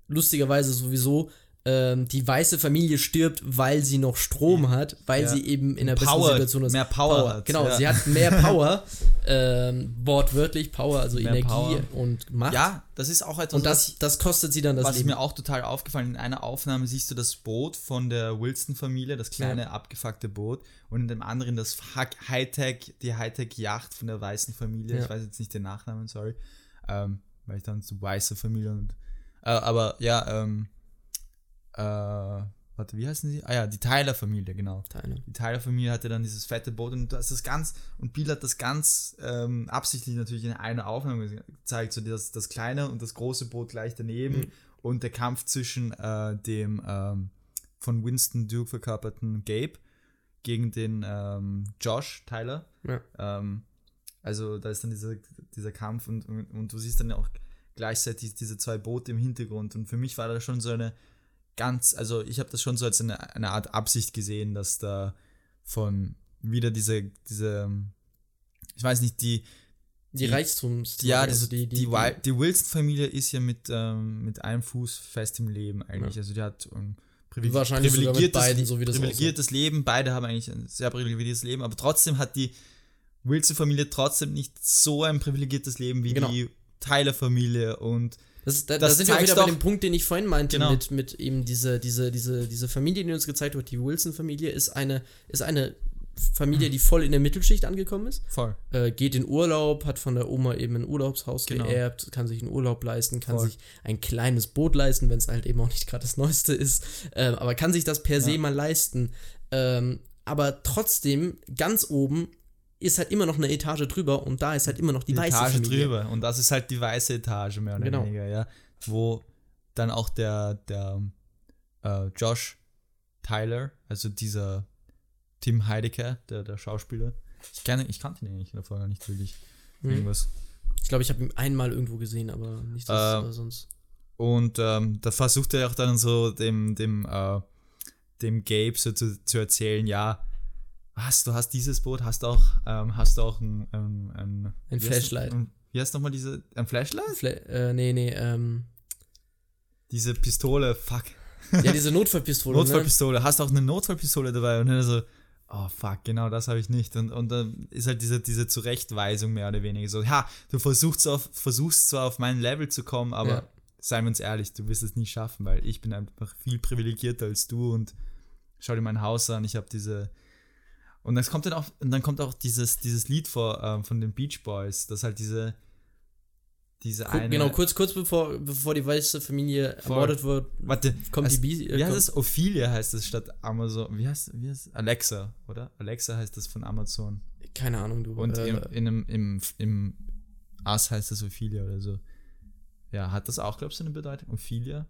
Speaker 1: lustigerweise sowieso, ähm, die weiße Familie stirbt, weil sie noch Strom hat, weil
Speaker 2: Ja.
Speaker 1: sie eben in einer
Speaker 2: Power,
Speaker 1: besseren Situation ist.
Speaker 2: mehr Power hat,
Speaker 1: Genau,
Speaker 2: ja.
Speaker 1: sie hat mehr Power, ähm, wortwörtlich Power, also
Speaker 2: Mehr
Speaker 1: Energie
Speaker 2: Power.
Speaker 1: und Macht.
Speaker 2: ja, das ist auch etwas,
Speaker 1: und
Speaker 2: was
Speaker 1: das, das kostet sie dann das
Speaker 2: Was
Speaker 1: Leben.
Speaker 2: mir auch total aufgefallen, in einer Aufnahme siehst du das Boot von der Wilson-Familie, das kleine abgefuckte Boot, und in dem anderen das Hightech, die Hightech-Yacht von der weißen Familie.
Speaker 1: Ja.
Speaker 2: Ich weiß jetzt nicht den Nachnamen, sorry. Ähm, weil ich dann so weiße Familie und. Äh, aber ja, ähm, äh, warte, wie heißen sie? Ah ja, die Tyler-Familie, genau.
Speaker 1: Teile.
Speaker 2: Die Tyler-Familie hatte dann dieses fette Boot und das ist ganz, und Bill hat das ganz ähm, absichtlich natürlich in einer Aufnahme gezeigt, so das, das kleine und das große Boot gleich daneben
Speaker 1: Mhm.
Speaker 2: und der Kampf zwischen äh, dem ähm, von Winston Duke verkörperten Gabe gegen den ähm, Josh Tyler.
Speaker 1: Ja.
Speaker 2: Ähm, also da ist dann dieser, dieser Kampf und, und, und du siehst dann auch gleichzeitig diese zwei Boote im Hintergrund und für mich war da schon so eine ganz, also ich habe das schon so als eine, eine Art Absicht gesehen, dass da von wieder diese, diese, ich weiß nicht, die,
Speaker 1: Die,
Speaker 2: Die-
Speaker 1: Reichtums.
Speaker 2: ja,
Speaker 1: also
Speaker 2: die, die, Wi- die Wilson-Familie ist ja mit, ähm, mit einem Fuß fest im Leben eigentlich. Also die hat ein privileg- privilegiertes,
Speaker 1: beiden, so
Speaker 2: privilegiertes Leben. Beide haben eigentlich ein sehr privilegiertes Leben, aber trotzdem hat die Wilson-Familie trotzdem nicht so ein privilegiertes Leben wie
Speaker 1: Genau.
Speaker 2: die Tyler-Familie und
Speaker 1: Das, da,
Speaker 2: Das
Speaker 1: da sind wir wieder bei
Speaker 2: doch-
Speaker 1: dem Punkt, den ich vorhin meinte,
Speaker 2: Genau.
Speaker 1: mit, mit eben diese, diese, diese, diese Familie, die uns gezeigt wird, die Wilson-Familie, ist eine, ist eine Familie, die voll in der Mittelschicht angekommen ist.
Speaker 2: Voll.
Speaker 1: Äh, geht in Urlaub, hat von der Oma eben ein Urlaubshaus
Speaker 2: Genau.
Speaker 1: geerbt, kann sich einen Urlaub leisten, kann
Speaker 2: Voll.
Speaker 1: sich ein kleines Boot leisten, wenn es halt eben auch nicht gerade das Neueste ist. Ähm, aber kann sich das per se
Speaker 2: Ja.
Speaker 1: mal leisten. Ähm, aber trotzdem, ganz oben ist halt immer noch eine Etage drüber und da ist halt immer noch die,
Speaker 2: die
Speaker 1: weiße
Speaker 2: Etage
Speaker 1: Familie.
Speaker 2: drüber. Und das ist halt die weiße Etage, mehr oder
Speaker 1: Genau.
Speaker 2: weniger, ja. Wo dann auch der, der äh, Josh Tyler, also dieser Tim Heidecker, der, der Schauspieler. Ich, kenne, ich kannte ihn eigentlich davor gar nicht wirklich.
Speaker 1: Mhm.
Speaker 2: Irgendwas.
Speaker 1: Ich glaube, ich habe ihn einmal irgendwo gesehen, aber nicht das, äh, sonst.
Speaker 2: Und ähm, da versucht er auch dann so dem, dem, äh, dem Gabe so zu, zu erzählen, ja, was, du hast dieses Boot, hast auch, ähm, hast auch ein, ein, ein,
Speaker 1: Ein
Speaker 2: heißt-
Speaker 1: Flashlight.
Speaker 2: Ein, wie heißt nochmal diese, ein Flashlight?
Speaker 1: Fla äh, nee, nee, ähm,
Speaker 2: Diese Pistole, fuck.
Speaker 1: ja, diese Notfallpistole. ne?
Speaker 2: Notfallpistole, hast auch eine Notfallpistole dabei und dann so, oh fuck, genau das habe ich nicht. Und, und dann ist halt diese, diese Zurechtweisung mehr oder weniger so, ja, du versuchst, auf, versuchst zwar auf mein Level zu kommen, aber
Speaker 1: Ja.
Speaker 2: seien wir uns ehrlich, du wirst es nie schaffen, weil ich bin einfach viel privilegierter als du und schau dir mein Haus an, ich habe diese und dann kommt dann auch und dann kommt auch dieses dieses Lied vor ähm, von den Beach Boys, das halt diese diese eine
Speaker 1: Genau, kurz, kurz bevor, bevor die weiße Familie
Speaker 2: Voll.
Speaker 1: ermordet wird,
Speaker 2: warte,
Speaker 1: kommt
Speaker 2: es-
Speaker 1: die Bi äh,
Speaker 2: wie heißt es? Ophelia heißt es statt Amazon. Wie heißt, wie heißt Alexa, oder? Alexa heißt das von Amazon.
Speaker 1: Keine Ahnung, du.
Speaker 2: Und
Speaker 1: äh,
Speaker 2: im, in einem, im, im Ass heißt es Ophelia oder so. Ja, hat das auch, glaubst du, eine Bedeutung? Ophelia?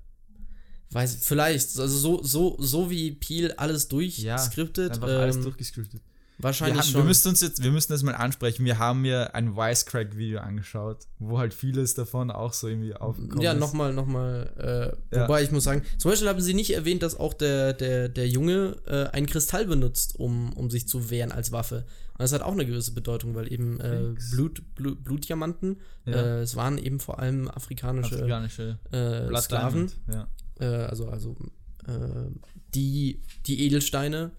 Speaker 1: Weiß, vielleicht, also so, so, so wie Peel alles durchskriptet,
Speaker 2: Einfach alles
Speaker 1: ähm,
Speaker 2: durchgescriptet. Wir,
Speaker 1: wahrscheinlich
Speaker 2: haben, wir
Speaker 1: schon.
Speaker 2: müssen uns jetzt, wir müssen das mal ansprechen. Wir haben mir ein Wisecrack-Video angeschaut, wo halt vieles davon auch so irgendwie aufgekommen
Speaker 1: ja,
Speaker 2: ist.
Speaker 1: nochmal, nochmal, äh,
Speaker 2: Ja.
Speaker 1: wobei ich muss sagen, zum Beispiel haben sie nicht erwähnt, dass auch der, der, der Junge äh, einen Kristall benutzt, um, um sich zu wehren als Waffe. Und das hat auch eine gewisse Bedeutung, weil eben äh. Blut, Blut, Blutdiamanten,
Speaker 2: Ja.
Speaker 1: äh, es waren eben vor allem afrikanische
Speaker 2: Afrikanische
Speaker 1: äh, Sklaven,
Speaker 2: Diamond, Ja.
Speaker 1: Äh, also, also äh, die, die Edelsteine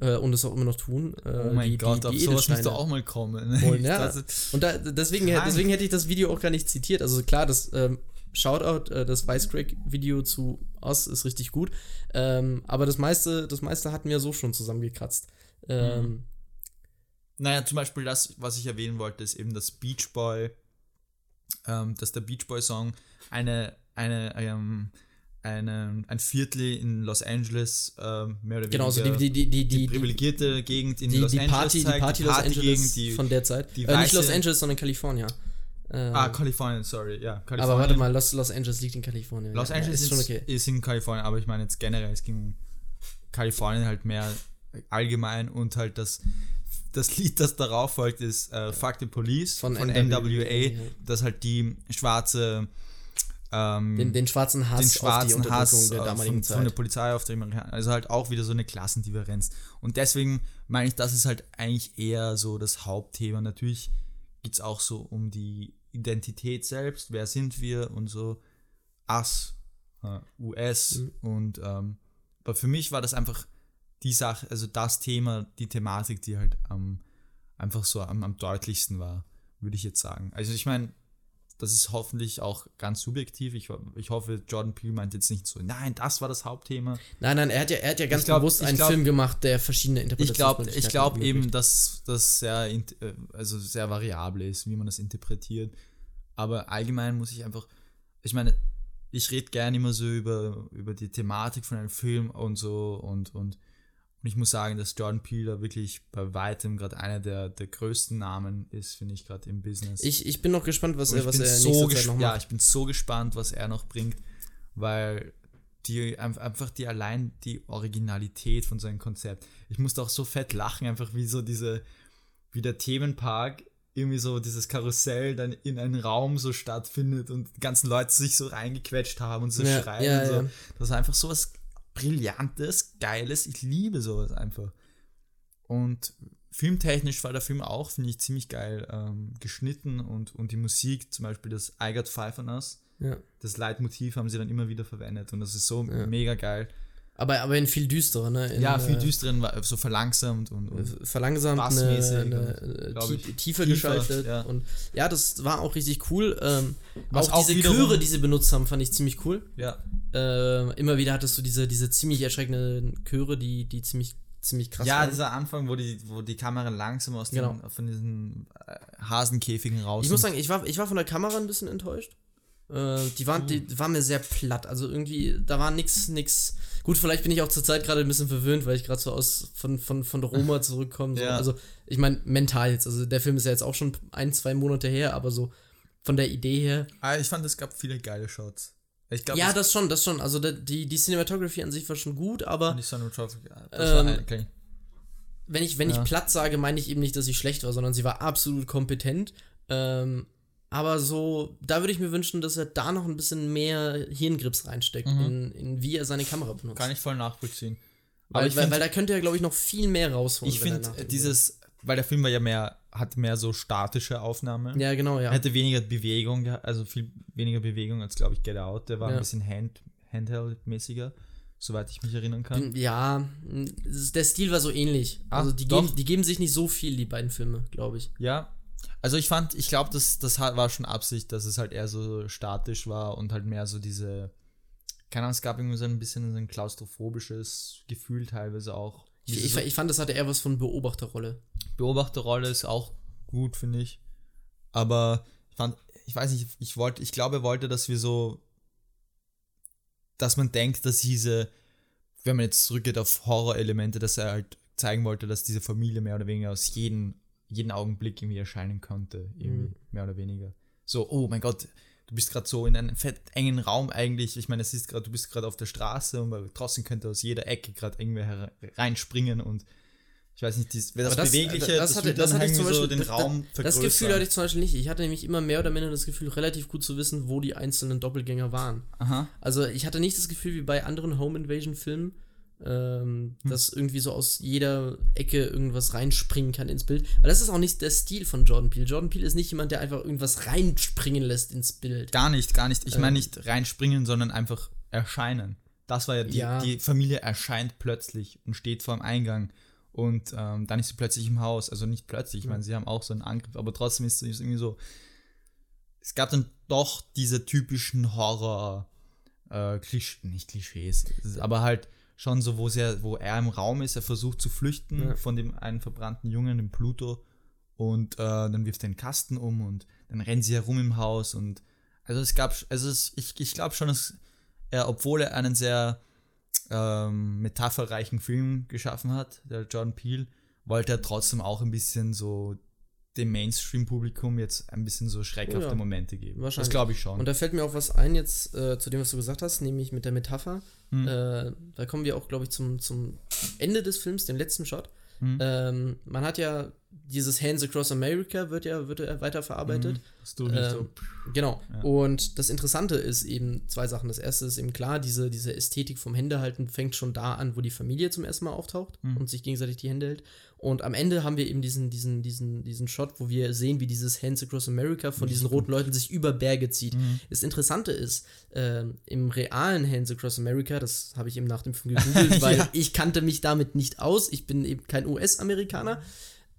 Speaker 1: äh, und es auch immer noch tun. Äh,
Speaker 2: Oh mein
Speaker 1: die,
Speaker 2: Gott,
Speaker 1: die,
Speaker 2: auf
Speaker 1: die
Speaker 2: sowas
Speaker 1: Edelsteine
Speaker 2: müsste auch mal kommen.
Speaker 1: holen, ja. Und da, deswegen,
Speaker 2: Krank.
Speaker 1: deswegen hätte ich das Video auch gar nicht zitiert. Also klar, das ähm, Shoutout, äh, das Wisecrack-Video zu Oz ist richtig gut. Ähm, aber das meiste, das meiste hatten wir so schon zusammengekratzt. Ähm,
Speaker 2: Mhm. Naja, zum Beispiel das, was ich erwähnen wollte, ist eben das Beach Boy, ähm, dass der Beach Boy Song eine, eine, ähm, eine, ein Viertel in Los Angeles ähm, mehr oder
Speaker 1: Genau, also
Speaker 2: weniger
Speaker 1: die, die, die, die,
Speaker 2: die
Speaker 1: die,
Speaker 2: privilegierte Gegend in
Speaker 1: die,
Speaker 2: Los
Speaker 1: die
Speaker 2: Angeles
Speaker 1: Party, die
Speaker 2: zeigt,
Speaker 1: Party Los Angeles
Speaker 2: Partygegend, die,
Speaker 1: von der Zeit.
Speaker 2: die
Speaker 1: äh, nicht Los Angeles, sondern Kalifornien. Äh,
Speaker 2: Ah, Kalifornien, sorry, ja. Kalifornien.
Speaker 1: aber warte mal, Los, Los Angeles liegt in Kalifornien.
Speaker 2: Los
Speaker 1: Ja,
Speaker 2: Angeles
Speaker 1: ist schon okay.
Speaker 2: ist in Kalifornien, aber ich meine jetzt generell, es ging um Kalifornien halt mehr allgemein und halt das, das Lied, das darauf folgt, ist äh, Fuck the Police
Speaker 1: Von
Speaker 2: von,
Speaker 1: NWA,
Speaker 2: NWA, das halt die schwarze ähm,
Speaker 1: Den, den schwarzen Hass
Speaker 2: den
Speaker 1: auf
Speaker 2: schwarzen
Speaker 1: Unterdrückung
Speaker 2: Hass
Speaker 1: der damaligen
Speaker 2: von,
Speaker 1: Zeit.
Speaker 2: von der Polizei auf die Amerikaner. Also halt auch wieder so eine Klassendifferenz. Und deswegen meine ich, das ist halt eigentlich eher so das Hauptthema. Natürlich geht es auch so um die Identität selbst, wer sind wir und so. Us, äh, US
Speaker 1: Mhm.
Speaker 2: und ähm, aber für mich war das einfach die Sache, also das Thema, die Thematik, die halt am einfach so am, am deutlichsten war, würde ich jetzt sagen. Also ich meine, das ist hoffentlich auch ganz subjektiv. Ich, ich hoffe, Jordan Peele meint jetzt nicht so, nein, das war das Hauptthema.
Speaker 1: Nein, nein, er hat ja, er hat ja ganz
Speaker 2: glaub-
Speaker 1: bewusst einen
Speaker 2: glaub-
Speaker 1: Film gemacht, der verschiedene
Speaker 2: Ich glaube glaub eben, dass das sehr, äh, also sehr variabel ist, wie man das interpretiert. Aber allgemein muss ich einfach, ich meine, ich rede gerne immer so über, über die Thematik von einem Film und so und, und, und ich muss sagen, dass Jordan Peele da wirklich bei weitem gerade einer der, der größten Namen ist, finde ich, gerade im Business.
Speaker 1: Ich, ich bin noch gespannt, was er, was er
Speaker 2: so
Speaker 1: nächste Zeit noch
Speaker 2: Ja,
Speaker 1: macht.
Speaker 2: ich bin so gespannt, was er noch bringt, weil die einf- einfach die allein die Originalität von seinem Konzept. Ich musste auch so fett lachen, einfach wie so diese, wie der Themenpark irgendwie so dieses Karussell dann in einen Raum so stattfindet und die ganzen Leute sich so reingequetscht haben und so
Speaker 1: Ja,
Speaker 2: schreien
Speaker 1: ja,
Speaker 2: und so.
Speaker 1: ja.
Speaker 2: Das ist einfach so was Brillantes, Geiles. Ich liebe sowas einfach. Und filmtechnisch war der Film auch, finde ich, ziemlich geil ähm, geschnitten und, und die Musik, zum Beispiel das I Got Five on Us,
Speaker 1: Ja.
Speaker 2: das Leitmotiv haben sie dann immer wieder verwendet und das ist so
Speaker 1: Ja.
Speaker 2: mega geil.
Speaker 1: Aber, aber in viel düsterer, ne? In,
Speaker 2: ja, viel
Speaker 1: äh,
Speaker 2: düsteren, so verlangsamt und, und
Speaker 1: verlangsamt, eine,
Speaker 2: Bassmäßig
Speaker 1: eine,
Speaker 2: und,
Speaker 1: äh, tie- tiefer
Speaker 2: tiefer,
Speaker 1: geschaltet.
Speaker 2: ja.
Speaker 1: Und ja, das war auch richtig cool. Ähm, auch,
Speaker 2: auch
Speaker 1: diese Chöre, die sie benutzt haben, fand ich ziemlich cool.
Speaker 2: ja.
Speaker 1: Ähm, immer wieder hattest du diese, diese ziemlich erschreckenden Chöre, die, die ziemlich, ziemlich krass
Speaker 2: ja,
Speaker 1: waren.
Speaker 2: dieser Anfang, wo die, wo die Kamera langsam aus
Speaker 1: Genau.
Speaker 2: den, von diesen äh, Hasenkäfigen raus.
Speaker 1: Ich muss sagen, ich war, ich war von der Kamera ein bisschen enttäuscht. Äh, die, waren, die, die war mir sehr platt. Also irgendwie, da war nix, nix. Gut, vielleicht bin ich auch zur Zeit gerade ein bisschen verwöhnt, weil ich gerade so aus von, von, von Roma zurückkomme. So.
Speaker 2: Ja.
Speaker 1: Also, ich meine, mental jetzt. Also, der Film ist ja jetzt auch schon ein, zwei Monate her, aber so von der Idee her.
Speaker 2: ah, ich fand, es gab viele geile Shots. Ich glaube,
Speaker 1: ja, das schon, das schon. Also, die, die Cinematography an sich war schon gut, aber
Speaker 2: nicht Cinematography. Das war
Speaker 1: Ähm,
Speaker 2: eigentlich.
Speaker 1: wenn ich, wenn
Speaker 2: Ja.
Speaker 1: ich platt sage, meine ich eben nicht, dass sie schlecht war, sondern sie war absolut kompetent. Ähm, aber so, da würde ich mir wünschen, dass er da noch ein bisschen mehr Hirngrips reinsteckt, in, in wie er seine Kamera benutzt.
Speaker 2: Kann ich voll nachvollziehen.
Speaker 1: weil, weil,
Speaker 2: find-
Speaker 1: weil da könnte er, glaube ich, noch viel mehr rausholen.
Speaker 2: Ich finde dieses, weil der Film war ja mehr, hat mehr so statische Aufnahmen.
Speaker 1: Ja, genau, ja.
Speaker 2: Er hätte weniger Bewegung, also viel weniger Bewegung als, glaube ich, Get Out. Der war
Speaker 1: Ja.
Speaker 2: ein bisschen hand, Handheld-mäßiger, soweit ich mich erinnern kann.
Speaker 1: Ja, es ist- der Stil war so ähnlich.
Speaker 2: Ah,
Speaker 1: also die
Speaker 2: doch.
Speaker 1: geben, die geben sich nicht so viel, die beiden Filme, glaube ich.
Speaker 2: Ja, also ich fand, ich glaube, das, das war schon Absicht, dass es halt eher so statisch war und halt mehr so diese, keine Ahnung, es gab irgendwie so ein bisschen so ein klaustrophobisches Gefühl teilweise auch.
Speaker 1: Ich, ich, ich fand, das hatte eher was von Beobachterrolle.
Speaker 2: Beobachterrolle ist auch gut, finde ich. Aber ich fand, ich weiß nicht, ich wollte, ich glaube, er wollte, dass wir so, dass man denkt, dass diese, wenn man jetzt zurückgeht auf Horrorelemente, dass er halt zeigen wollte, dass diese Familie mehr oder weniger aus jedem, jeden Augenblick irgendwie erscheinen konnte, irgendwie,
Speaker 1: Mhm.
Speaker 2: mehr oder weniger. So, oh mein Gott, du bist gerade so in einem fett engen Raum eigentlich. Ich meine, es ist gerade, du bist gerade auf der Straße und draußen könnte aus jeder Ecke gerade irgendwer reinspringen und ich weiß nicht, dies, das,
Speaker 1: das-
Speaker 2: Bewegliche,
Speaker 1: das
Speaker 2: das,
Speaker 1: hatte- das hatte ich
Speaker 2: irgendwie
Speaker 1: zum
Speaker 2: so
Speaker 1: Beispiel-
Speaker 2: den
Speaker 1: das-
Speaker 2: Raum
Speaker 1: Das Gefühl
Speaker 2: vergrößern.
Speaker 1: hatte ich zum Beispiel nicht. Ich hatte nämlich immer mehr oder minder das Gefühl, relativ gut zu wissen, wo die einzelnen Doppelgänger waren.
Speaker 2: Aha.
Speaker 1: Also ich hatte nicht das Gefühl wie bei anderen Home Invasion Filmen, ähm,
Speaker 2: Hm.
Speaker 1: dass irgendwie so aus jeder Ecke irgendwas reinspringen kann ins Bild. Weil das ist auch nicht der Stil von Jordan Peele. Jordan Peele ist nicht jemand, der einfach irgendwas reinspringen lässt ins Bild.
Speaker 2: Gar nicht, gar nicht. Ich
Speaker 1: Ähm.
Speaker 2: meine nicht reinspringen, sondern einfach erscheinen. Das war ja die,
Speaker 1: Ja.
Speaker 2: die Familie erscheint plötzlich und steht vor dem Eingang. Und ähm, dann ist sie plötzlich im Haus. Also nicht plötzlich, ich meine, sie haben auch so einen Angriff, aber trotzdem ist es irgendwie so. Es gab dann doch diese typischen Horror, äh, Klisch nicht Klischees, aber halt schon so, wo, er, wo er im Raum ist, er versucht zu flüchten
Speaker 1: Ja.
Speaker 2: von dem einen verbrannten Jungen, dem Pluto. Und äh, dann wirft er den Kasten um und dann rennen sie herum im Haus und also es gab, also es, ich, ich glaube schon, dass er, obwohl er einen sehr ähm, metapherreichen Film geschaffen hat, der Jordan Peele, wollte er trotzdem auch ein bisschen so dem Mainstream-Publikum jetzt ein bisschen so schreckhafte
Speaker 1: Ja,
Speaker 2: Momente geben.
Speaker 1: wahrscheinlich.
Speaker 2: Das glaube ich schon.
Speaker 1: Und da fällt mir auch was ein jetzt äh, zu dem, was du gesagt hast, nämlich mit der Metapher.
Speaker 2: Hm.
Speaker 1: Äh, da kommen wir auch, glaube ich, zum, zum Ende des Films, den letzten Shot.
Speaker 2: Hm.
Speaker 1: Ähm, man hat ja dieses Hands Across America wird ja, wird ja weiterverarbeitet.
Speaker 2: Nicht
Speaker 1: Ähm,
Speaker 2: so,
Speaker 1: Genau.
Speaker 2: Ja.
Speaker 1: Und das Interessante ist eben zwei Sachen. Das erste ist eben klar, diese, diese Ästhetik vom Händehalten fängt schon da an, wo die Familie zum ersten Mal auftaucht
Speaker 2: Mhm.
Speaker 1: und sich gegenseitig die Hände hält. Und am Ende haben wir eben diesen, diesen, diesen, diesen Shot, wo wir sehen, wie dieses Hands Across America von diesen roten Leuten sich über Berge zieht.
Speaker 2: Mhm.
Speaker 1: Das Interessante ist, ähm, im realen Hands Across America, das habe ich eben nach dem Film gegoogelt, weil
Speaker 2: Ja.
Speaker 1: ich kannte mich damit nicht aus. Ich bin eben kein US-Amerikaner.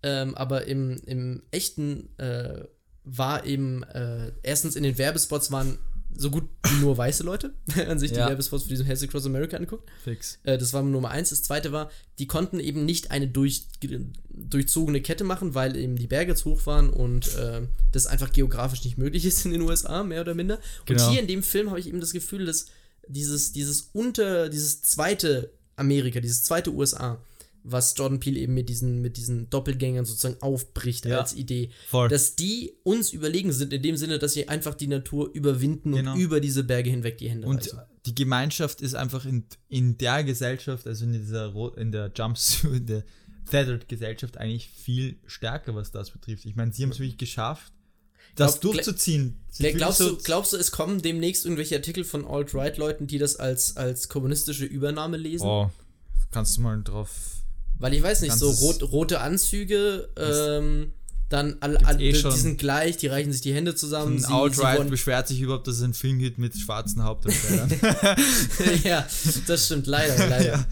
Speaker 1: Ähm, aber im, im echten äh, war eben, äh, erstens in den Werbespots waren so gut wie nur weiße Leute, wenn man sich die
Speaker 2: Ja.
Speaker 1: Werbespots für diesen Hands Across America anguckt.
Speaker 2: fix.
Speaker 1: Äh, das war Nummer eins. Das zweite war, die konnten eben nicht eine durch, durchzogene Kette machen, weil eben die Berge zu hoch waren und äh, das einfach geografisch nicht möglich ist in den USA, mehr oder minder.
Speaker 2: Genau.
Speaker 1: Und hier in dem Film habe ich eben das Gefühl, dass dieses, dieses unter, dieses zweite Amerika, dieses zweite USA, was Jordan Peele eben mit diesen, mit diesen Doppelgängern sozusagen aufbricht
Speaker 2: Ja.
Speaker 1: als Idee,
Speaker 2: Voll.
Speaker 1: dass die uns überlegen sind, in dem Sinne, dass sie einfach die Natur überwinden
Speaker 2: Genau.
Speaker 1: und über diese Berge hinweg die Hände
Speaker 2: Und
Speaker 1: reichen.
Speaker 2: die Gemeinschaft ist einfach in, in der Gesellschaft, also in dieser in der Jumpsuit, in der Feathered Gesellschaft eigentlich viel stärker, was das betrifft. Ich meine, sie haben es wirklich geschafft, das
Speaker 1: Glaub-
Speaker 2: durchzuziehen. Sie
Speaker 1: Gla-
Speaker 2: fühlen
Speaker 1: Glaubst,
Speaker 2: so-
Speaker 1: du, glaubst du, es kommen demnächst irgendwelche Artikel von Alt-Right-Leuten, die das als, als kommunistische Übernahme lesen?
Speaker 2: Oh, kannst du mal drauf.
Speaker 1: Weil ich weiß nicht, so rot, rote Anzüge, ähm, Dann alle, alle
Speaker 2: eh
Speaker 1: die sind gleich, die reichen sich die Hände zusammen.
Speaker 2: Ein
Speaker 1: sie- sie
Speaker 2: Outright
Speaker 1: wollen-
Speaker 2: beschwert sich überhaupt, dass es ein Film gibt mit schwarzen Hauptdarstellern.
Speaker 1: ja, das stimmt, leider, leider.
Speaker 2: ja.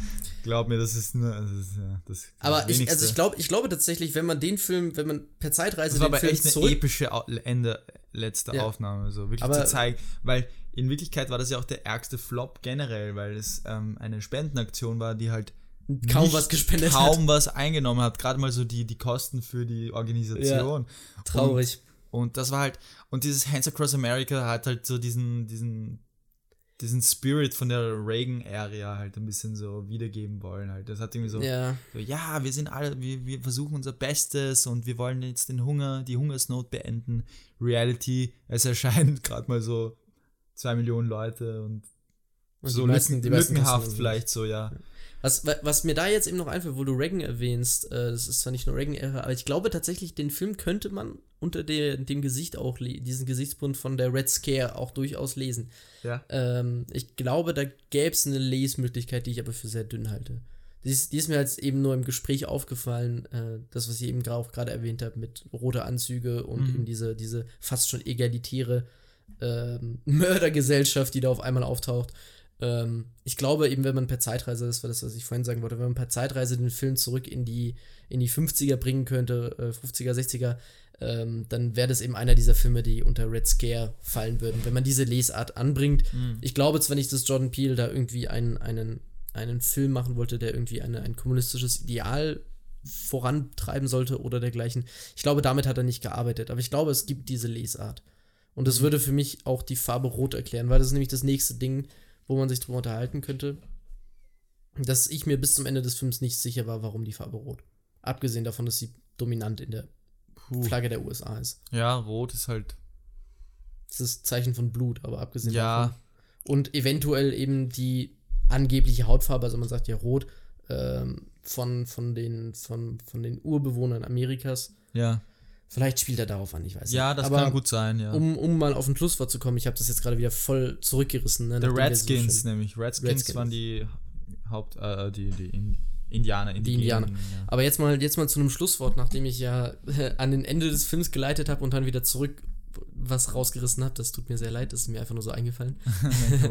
Speaker 2: Glaub mir, das ist nur. Das ist, ja, das
Speaker 1: Aber ich, also ich glaube, ich glaube tatsächlich, wenn man den Film, wenn man per Zeitreise
Speaker 2: Das war aber
Speaker 1: Film
Speaker 2: echt eine epische Ende letzte
Speaker 1: Ja.
Speaker 2: Aufnahme, so wirklich
Speaker 1: Aber-
Speaker 2: zu zeigen, weil in Wirklichkeit war das ja auch der ärgste Flop generell, weil es ähm, eine Spendenaktion war, die halt
Speaker 1: kaum
Speaker 2: nicht-
Speaker 1: was gespendet
Speaker 2: kaum
Speaker 1: hat.
Speaker 2: was eingenommen hat, gerade mal so die, die Kosten für die Organisation.
Speaker 1: Traurig.
Speaker 2: Und, und das war halt, und dieses Hands Across America hat halt so diesen, diesen, diesen Spirit von der Reagan-Area halt ein bisschen so wiedergeben wollen halt. Das hat irgendwie so,
Speaker 1: ja.
Speaker 2: so, ja, wir sind alle, wir, wir versuchen unser Bestes und wir wollen jetzt den Hunger, die Hungersnot beenden. Reality, es erscheinen gerade mal so zwei Millionen Leute und,
Speaker 1: Und
Speaker 2: so
Speaker 1: die meisten- die meisten
Speaker 2: lückenhaft vielleicht so, ja.
Speaker 1: Was, wa- was mir da jetzt eben noch einfällt, wo du Reagan erwähnst, äh, das ist zwar nicht nur Reagan-Ära, aber ich glaube tatsächlich, den Film könnte man unter der, dem Gesicht auch, diesen Gesichtspunkt von der Red Scare auch durchaus lesen.
Speaker 2: Ja.
Speaker 1: Ähm, ich glaube, da gäbe es eine Lesmöglichkeit, die ich aber für sehr dünn halte. Die ist, die ist mir jetzt eben nur im Gespräch aufgefallen, äh, das, was ich eben auch gerade erwähnt habe, mit rote Anzüge und
Speaker 2: Mhm.
Speaker 1: eben diese, diese fast schon egalitäre ähm, Mördergesellschaft, die da auf einmal auftaucht. Ähm, ich glaube eben, wenn man per Zeitreise, das war das, was ich vorhin sagen wollte, wenn man per Zeitreise den Film zurück in die, in die 50er bringen könnte, äh, 50er, 60er, ähm, dann wäre das eben einer dieser Filme, die unter Red Scare fallen würden, wenn man diese Lesart anbringt.
Speaker 2: Mhm.
Speaker 1: Ich glaube zwar nicht, dass Jordan Peele da irgendwie einen, einen, einen Film machen wollte, der irgendwie eine, ein kommunistisches Ideal vorantreiben sollte oder dergleichen. Ich glaube, damit hat er nicht gearbeitet, aber ich glaube, es gibt diese Lesart. Und das würde für mich auch die Farbe Rot erklären, weil das ist nämlich das nächste Ding, wo man sich drüber unterhalten könnte. Dass ich mir bis zum Ende des Films nicht sicher war, warum die Farbe Rot. Abgesehen davon, dass sie dominant in der
Speaker 2: Puh.
Speaker 1: Flagge der USA ist.
Speaker 2: Ja, rot ist halt,
Speaker 1: Das ist Zeichen von Blut, aber abgesehen
Speaker 2: ja,
Speaker 1: davon. Und eventuell eben die angebliche Hautfarbe, also man sagt ja rot, ähm, von, von, den, von, von den Urbewohnern Amerikas.
Speaker 2: ja.
Speaker 1: Vielleicht spielt er darauf an, ich weiß
Speaker 2: Ja,
Speaker 1: nicht.
Speaker 2: das
Speaker 1: Aber
Speaker 2: kann gut sein, ja.
Speaker 1: Um, um mal auf ein Schlusswort zu kommen, ich habe das jetzt gerade wieder voll zurückgerissen. Ne, so
Speaker 2: Redskins
Speaker 1: schön-
Speaker 2: nämlich. Redskins,
Speaker 1: Redskins.
Speaker 2: waren die Haupt, äh, die, die in, Indianer, Indigenen,
Speaker 1: Indianer.
Speaker 2: Ja.
Speaker 1: Aber jetzt mal, jetzt mal zu einem Schlusswort, nachdem ich ja äh, an den Ende des Films geleitet habe und dann wieder zurück was rausgerissen habe. Das tut mir sehr leid, das ist mir einfach nur so eingefallen.
Speaker 2: ja.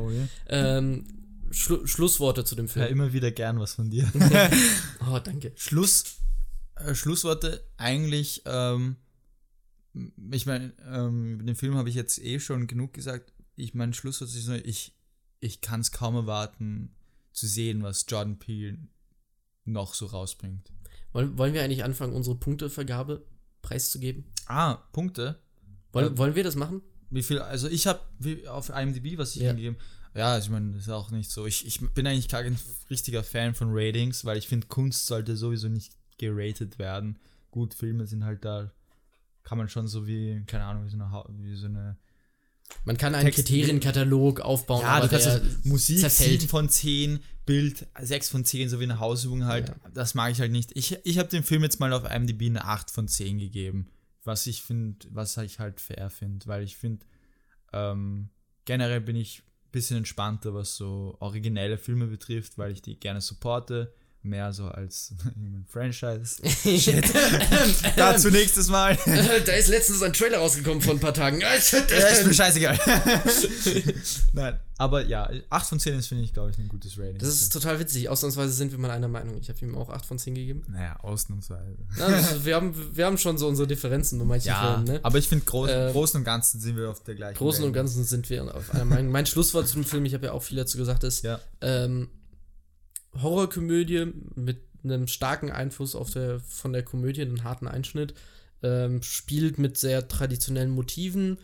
Speaker 1: Ähm, Schlu Schlussworte zu dem
Speaker 2: ja,
Speaker 1: Film.
Speaker 2: immer wieder gern was von dir.
Speaker 1: oh, danke.
Speaker 2: Schluss, äh, Schlussworte eigentlich, ähm, ich meine, ähm, über den Film habe ich jetzt eh schon genug gesagt. Ich meine, Schlusswort ist nur, ich, ich kann es kaum erwarten zu sehen, was Jordan Peele noch so rausbringt.
Speaker 1: Wollen, wollen wir eigentlich anfangen, unsere Punktevergabe preiszugeben?
Speaker 2: Ah, Punkte.
Speaker 1: Wollen,
Speaker 2: Ähm,
Speaker 1: wollen wir das machen?
Speaker 2: Wie viel, also ich habe auf IMDb, was ich
Speaker 1: Ja.
Speaker 2: gegeben ja, also ich meine, das ist auch nicht so. Ich, ich bin eigentlich kein richtiger Fan von Ratings, weil ich finde, Kunst sollte sowieso nicht geratet werden. Gut, Filme sind halt da, kann man schon so wie, keine Ahnung, wie so eine, wie so eine
Speaker 1: Man kann einen
Speaker 2: Text-
Speaker 1: Kriterienkatalog aufbauen,
Speaker 2: Ja,
Speaker 1: aber
Speaker 2: du kannst Musik
Speaker 1: zerfällt.
Speaker 2: 7 von 10, Bild 6 von 10, so wie eine Hausübung halt.
Speaker 1: Ja.
Speaker 2: Das mag ich halt nicht. Ich, ich habe dem Film jetzt mal auf IMDb eine 8 von 10 gegeben. Was ich finde, was ich halt fair finde, weil ich finde, ähm, generell bin ich ein bisschen entspannter, was so originelle Filme betrifft, weil ich die gerne supporte. Mehr so als Franchise. Dazu nächstes Mal.
Speaker 1: da ist letztens ein Trailer rausgekommen vor ein paar Tagen.
Speaker 2: Ja, ist mir scheißegal. Nein, aber ja, 8 von 10 ist, finde ich, glaube ich, ein gutes Rating.
Speaker 1: Das ist total witzig. Ausnahmsweise sind wir mal einer Meinung. Ich habe ihm auch 8 von 10 gegeben.
Speaker 2: naja, ausnahmsweise.
Speaker 1: Na, also wir, haben, wir haben schon so unsere Differenzen bei manchen
Speaker 2: Ja,
Speaker 1: Filmen. Ne?
Speaker 2: aber ich finde, groß,
Speaker 1: Äh,
Speaker 2: Großen und Ganzen sind wir auf der gleichen
Speaker 1: Großen und
Speaker 2: Welle.
Speaker 1: Ganzen sind wir auf einer Meinung. Mein Schlusswort zu dem Film, ich habe ja auch viel dazu gesagt, ist
Speaker 2: Ja.
Speaker 1: ähm, Horrorkomödie mit einem starken Einfluss auf der, von der Komödie, einen harten Einschnitt. Ähm, spielt mit sehr traditionellen Motiven.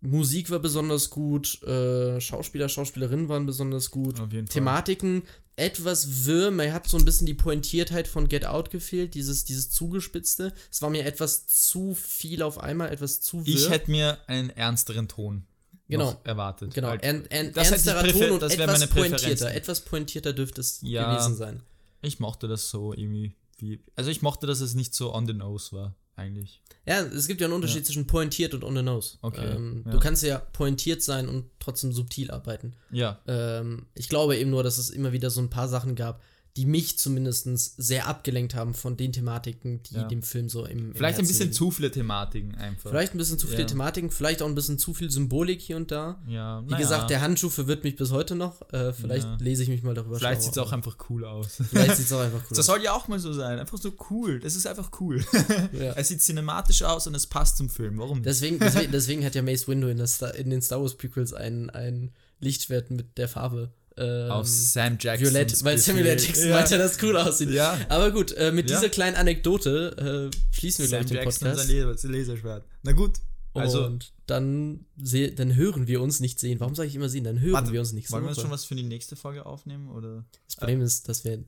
Speaker 1: Musik war besonders gut, äh, Schauspieler, Schauspielerinnen waren besonders gut. Thematiken etwas wirr. Mir hat so ein bisschen die Pointiertheit von Get Out gefehlt, dieses, dieses Zugespitzte. Es war mir etwas zu viel auf einmal, etwas zu wirr.
Speaker 2: Ich hätte mir einen ernsteren Ton
Speaker 1: Genau.
Speaker 2: erwartet.
Speaker 1: Genau, ern, ern,
Speaker 2: das
Speaker 1: ernsterer
Speaker 2: präfer-
Speaker 1: Ton und
Speaker 2: das wäre
Speaker 1: etwas pointierter. Etwas pointierter dürfte es
Speaker 2: Ja.
Speaker 1: gewesen sein.
Speaker 2: ich mochte das so irgendwie. Wie, also ich mochte, dass es nicht so on the nose war, eigentlich.
Speaker 1: Ja, es gibt ja einen Unterschied zwischen pointiert und on the nose.
Speaker 2: Okay,
Speaker 1: Ähm,
Speaker 2: ja.
Speaker 1: Du kannst ja pointiert sein und trotzdem subtil arbeiten.
Speaker 2: Ja.
Speaker 1: Ähm, ich glaube eben nur, dass es immer wieder so ein paar Sachen gab, die mich zumindest sehr abgelenkt haben von den Thematiken, die
Speaker 2: Ja.
Speaker 1: dem Film so im, im
Speaker 2: Vielleicht ein
Speaker 1: Herzen
Speaker 2: bisschen
Speaker 1: liegen.
Speaker 2: zu viele Thematiken einfach.
Speaker 1: Vielleicht ein bisschen zu viele
Speaker 2: Ja.
Speaker 1: Thematiken, vielleicht auch ein bisschen zu viel Symbolik hier und da.
Speaker 2: Ja,
Speaker 1: Wie gesagt, der Handschuh verwirrt mich bis heute noch. Äh, vielleicht lese ich mich mal darüber
Speaker 2: Vielleicht sieht es auch einfach cool aus.
Speaker 1: Vielleicht sieht es auch einfach cool
Speaker 2: Das soll ja auch mal so sein. Einfach so cool. Das ist einfach cool.
Speaker 1: aus.
Speaker 2: Es sieht cinematisch aus und es passt zum Film. Warum nicht?
Speaker 1: Deswegen, deswegen, deswegen hat ja Mace Windu in, in den Star Wars Prequels ein, ein Lichtschwert mit der Farbe. Ähm,
Speaker 2: Aus Sam Jackson.
Speaker 1: Violett, weil Samuel L. Jackson
Speaker 2: ja.
Speaker 1: meinte, dass cool aussieht.
Speaker 2: Ja.
Speaker 1: Aber gut, äh, mit
Speaker 2: Ja.
Speaker 1: dieser kleinen Anekdote äh, schließen wir
Speaker 2: Sam
Speaker 1: gleich den
Speaker 2: Jackson
Speaker 1: Podcast.
Speaker 2: sein Laser- Laserschwert. Na gut. Also,
Speaker 1: und dann, dann hören wir uns nicht sehen. Warum sage ich immer sehen? Dann hören
Speaker 2: Warte,
Speaker 1: wir uns nicht
Speaker 2: wollen wir
Speaker 1: Woche.
Speaker 2: schon was für die nächste Folge aufnehmen? Oder?
Speaker 1: Das Problem ist, dass wir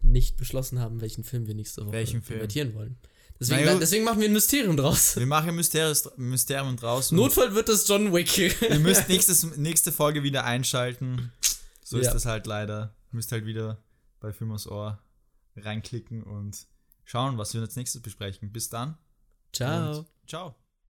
Speaker 1: nicht beschlossen haben, welchen Film wir nächste Woche
Speaker 2: Welchen Film?
Speaker 1: wollen. Deswegen,
Speaker 2: Na gut.
Speaker 1: deswegen machen wir ein Mysterium draus.
Speaker 2: Wir machen Mysteries, Mysterium draus.
Speaker 1: Notfall wird es John Wick.
Speaker 2: Ihr müsst nächstes, nächste Folge wieder einschalten. So
Speaker 1: Ja.
Speaker 2: ist das halt leider. Ihr müsst halt wieder bei Film aus Ohr reinklicken und schauen, was wir als nächstes besprechen. Bis dann.
Speaker 1: Ciao.
Speaker 2: Ciao.